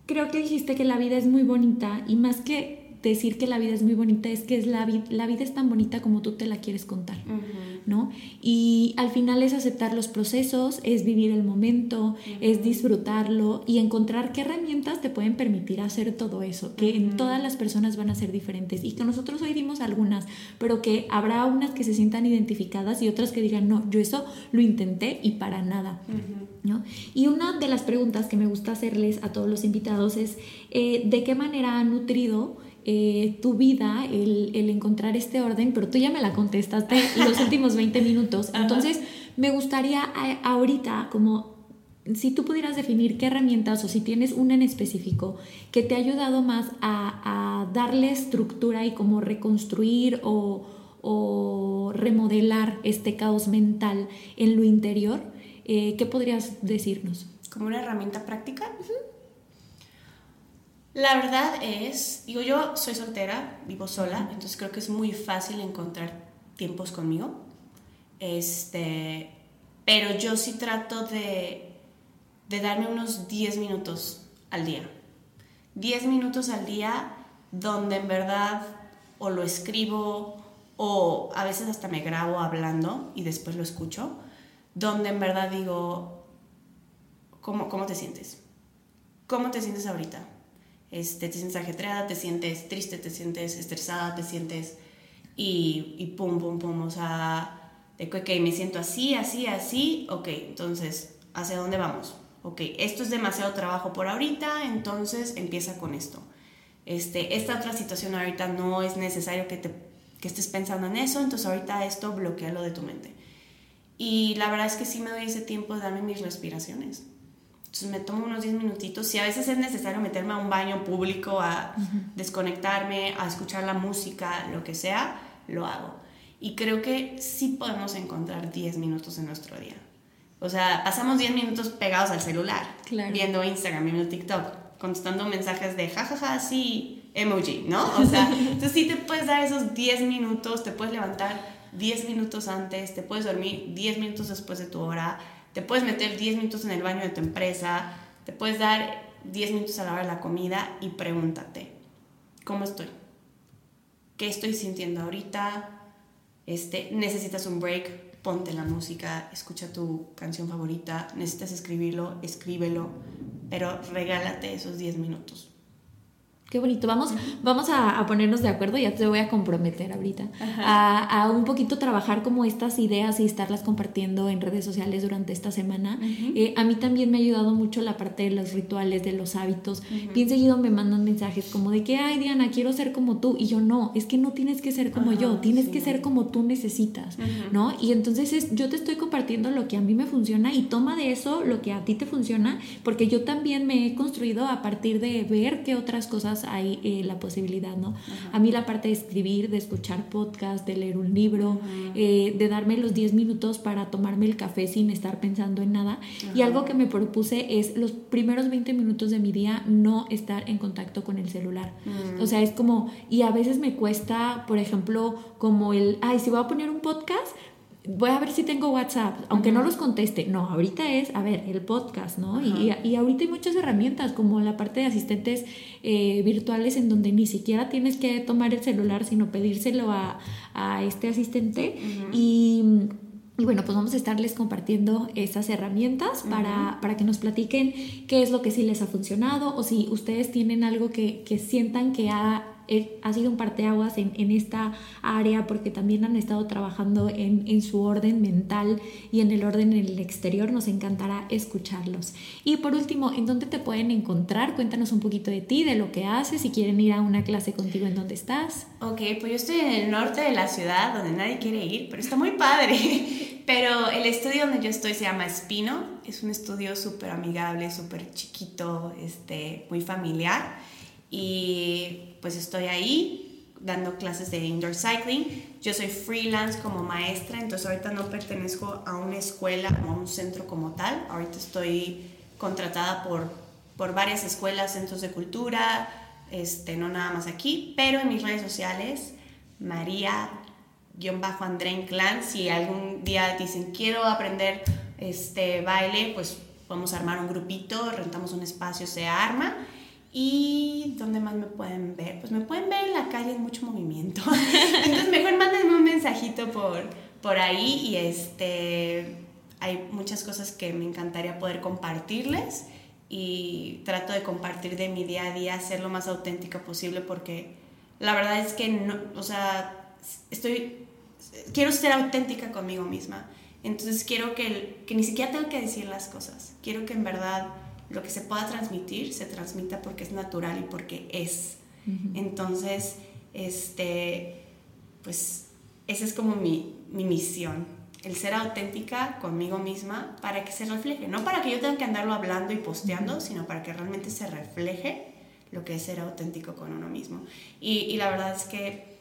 creo que dijiste que la vida es muy bonita y más que decir que la vida es muy bonita es que es la, la vida es tan bonita como tú te la quieres contar, ¿no? Y al final es aceptar los procesos, es vivir el momento, es disfrutarlo y encontrar qué herramientas te pueden permitir hacer todo eso, que en todas las personas van a ser diferentes y que nosotros hoy dimos algunas, pero que habrá unas que se sientan identificadas y otras que digan, no, yo eso lo intenté y para nada, ¿no? Y una de las preguntas que me gusta hacerles a todos los invitados es, eh, ¿de qué manera han nutrido eh, tu vida el, encontrar este orden, pero tú ya me la contestaste *laughs* los últimos 20 minutos. Entonces, me gustaría eh, ahorita, como si tú pudieras definir qué herramientas o si tienes una en específico que te ha ayudado más a, darle estructura y como reconstruir o, remodelar este caos mental en lo interior, eh, ¿qué podrías decirnos? ¿Como una herramienta práctica? La verdad es, digo yo soy soltera, vivo sola, entonces creo que es muy fácil encontrar tiempos conmigo. Este, pero yo sí trato de, de darme unos 10 minutos al día. 10 minutos al día donde en verdad o lo escribo o a veces hasta me grabo hablando y después lo escucho, donde en verdad digo, ¿cómo, cómo te sientes? ¿Cómo te sientes ahorita? Este, te sientes ajetreada, te sientes triste, te sientes estresada, te sientes y, y pum, pum, pum, o sea, de que, ok, me siento así, así, así, ok, entonces, ¿hacia dónde vamos? Ok, esto es demasiado trabajo por ahorita, entonces empieza con esto. Este, esta otra situación ahorita no es necesario que, te, que estés pensando en eso, entonces ahorita esto bloquea lo de tu mente. Y la verdad es que sí me doy ese tiempo de darme mis respiraciones. Entonces me tomo unos 10 minutitos. Si a veces es necesario meterme a un baño público, a desconectarme, a escuchar la música, lo que sea, lo hago. Y creo que sí podemos encontrar 10 minutos en nuestro día. O sea, pasamos 10 minutos pegados al celular, viendo Instagram, viendo TikTok, contestando mensajes de jajaja, sí, emoji, ¿no? O sea, *laughs* entonces sí te puedes dar esos 10 minutos, te puedes levantar 10 minutos antes, te puedes dormir 10 minutos después de tu hora te puedes meter 10 minutos en el baño de tu empresa, te puedes dar 10 minutos a la hora de la comida y pregúntate, ¿cómo estoy? ¿Qué estoy sintiendo ahorita? Este, ¿Necesitas un break? Ponte la música, escucha tu canción favorita, necesitas escribirlo, escríbelo, pero regálate esos 10 minutos. Qué bonito. Vamos, vamos a, ponernos de acuerdo, ya te voy a comprometer ahorita, a, un poquito trabajar como estas ideas y estarlas compartiendo en redes sociales durante esta semana. Eh, a mí también me ha ayudado mucho la parte de los rituales, de los hábitos. Bien seguido me mandan mensajes como de que, ay Diana, quiero ser como tú. Y yo no, es que no tienes que ser como yo, tienes que ser como tú necesitas, ¿no? Y entonces es, yo te estoy compartiendo lo que a mí me funciona y toma de eso lo que a ti te funciona, porque yo también me he construido a partir de ver qué otras cosas hay eh, la posibilidad, ¿no? A mí la parte de escribir, de escuchar podcast, de leer un libro, eh, de darme los 10 minutos para tomarme el café sin estar pensando en nada. Y algo que me propuse es los primeros 20 minutos de mi día no estar en contacto con el celular. Mm. O sea, es como, y a veces me cuesta, por ejemplo, como el, ay, si voy a poner un podcast, voy a ver si tengo WhatsApp, aunque no los conteste. No, ahorita es, a ver, el podcast, ¿no? Y, y, ahorita hay muchas herramientas, como la parte de asistentes eh, virtuales, en donde ni siquiera tienes que tomar el celular, sino pedírselo a, a este asistente. Y. Y bueno, pues vamos a estarles compartiendo esas herramientas para, para, que nos platiquen qué es lo que sí les ha funcionado o si ustedes tienen algo que, que sientan que ha ha sido un parteaguas en, en esta área porque también han estado trabajando en, en, su orden mental y en el orden en el exterior. Nos encantará escucharlos. Y por último, ¿en dónde te pueden encontrar? Cuéntanos un poquito de ti, de lo que haces, si quieren ir a una clase contigo, ¿en dónde estás? Ok, pues yo estoy en el norte de la ciudad donde nadie quiere ir, pero está muy padre. *laughs* Pero el estudio donde yo estoy se llama Espino, es un estudio súper amigable, súper chiquito, este, muy familiar y pues estoy ahí dando clases de indoor cycling. Yo soy freelance como maestra, entonces ahorita no pertenezco a una escuela o a un centro como tal. Ahorita estoy contratada por, por varias escuelas, centros de cultura, este, no nada más aquí, pero en mis redes sociales, María bajo André Clan, si algún día dicen quiero aprender este baile, pues a armar un grupito, rentamos un espacio, se arma ¿Y dónde más me pueden ver? Pues me pueden ver en la calle, hay mucho movimiento. *laughs* Entonces mejor mándenme un mensajito por, por ahí y este, hay muchas cosas que me encantaría poder compartirles y trato de compartir de mi día a día, ser lo más auténtica posible porque la verdad es que no, o sea, estoy, quiero ser auténtica conmigo misma. Entonces quiero que, que ni siquiera tenga que decir las cosas. Quiero que en verdad lo que se pueda transmitir se transmita porque es natural y porque es. Entonces, este, pues esa es como mi, mi, misión, el ser auténtica conmigo misma para que se refleje, no para que yo tenga que andarlo hablando y posteando, sino para que realmente se refleje lo que es ser auténtico con uno mismo. Y, y la verdad es que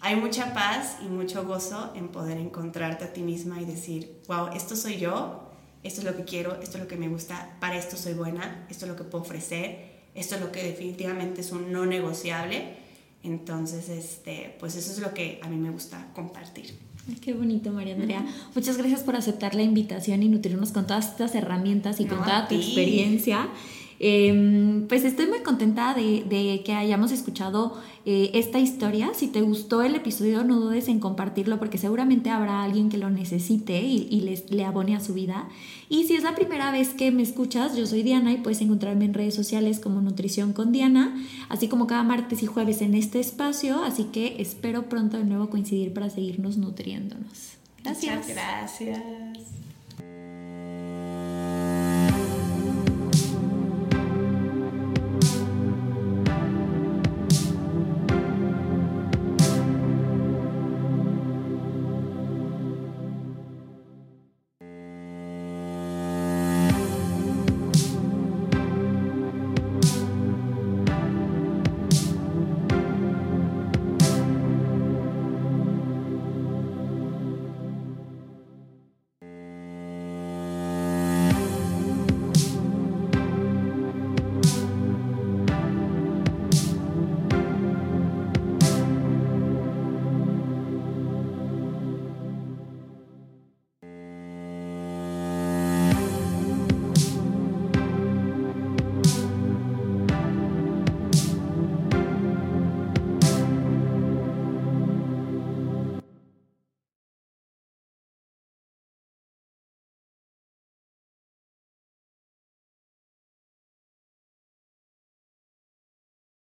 hay mucha paz y mucho gozo en poder encontrarte a ti misma y decir, wow, esto soy yo, esto es lo que quiero, esto es lo que me gusta, para esto soy buena, esto es lo que puedo ofrecer, esto es lo que definitivamente es un no negociable. Entonces, este, pues eso es lo que a mí me gusta compartir. qué bonito, María Andrea. Muchas gracias por aceptar la invitación y nutrirnos con todas estas herramientas y con toda tu experiencia. Em, pues estoy muy contenta de, que hayamos escuchado eh, esta historia. Si te gustó el episodio, no dudes en compartirlo porque seguramente habrá alguien que lo necesite y, les, le abone a su vida. Y si es la primera vez que me escuchas, yo soy Diana y puedes encontrarme en redes sociales como Nutrición con Diana, así como cada martes y jueves en este espacio. Así que espero pronto de nuevo coincidir para seguirnos nutriéndonos. Gracias. Muchas gracias.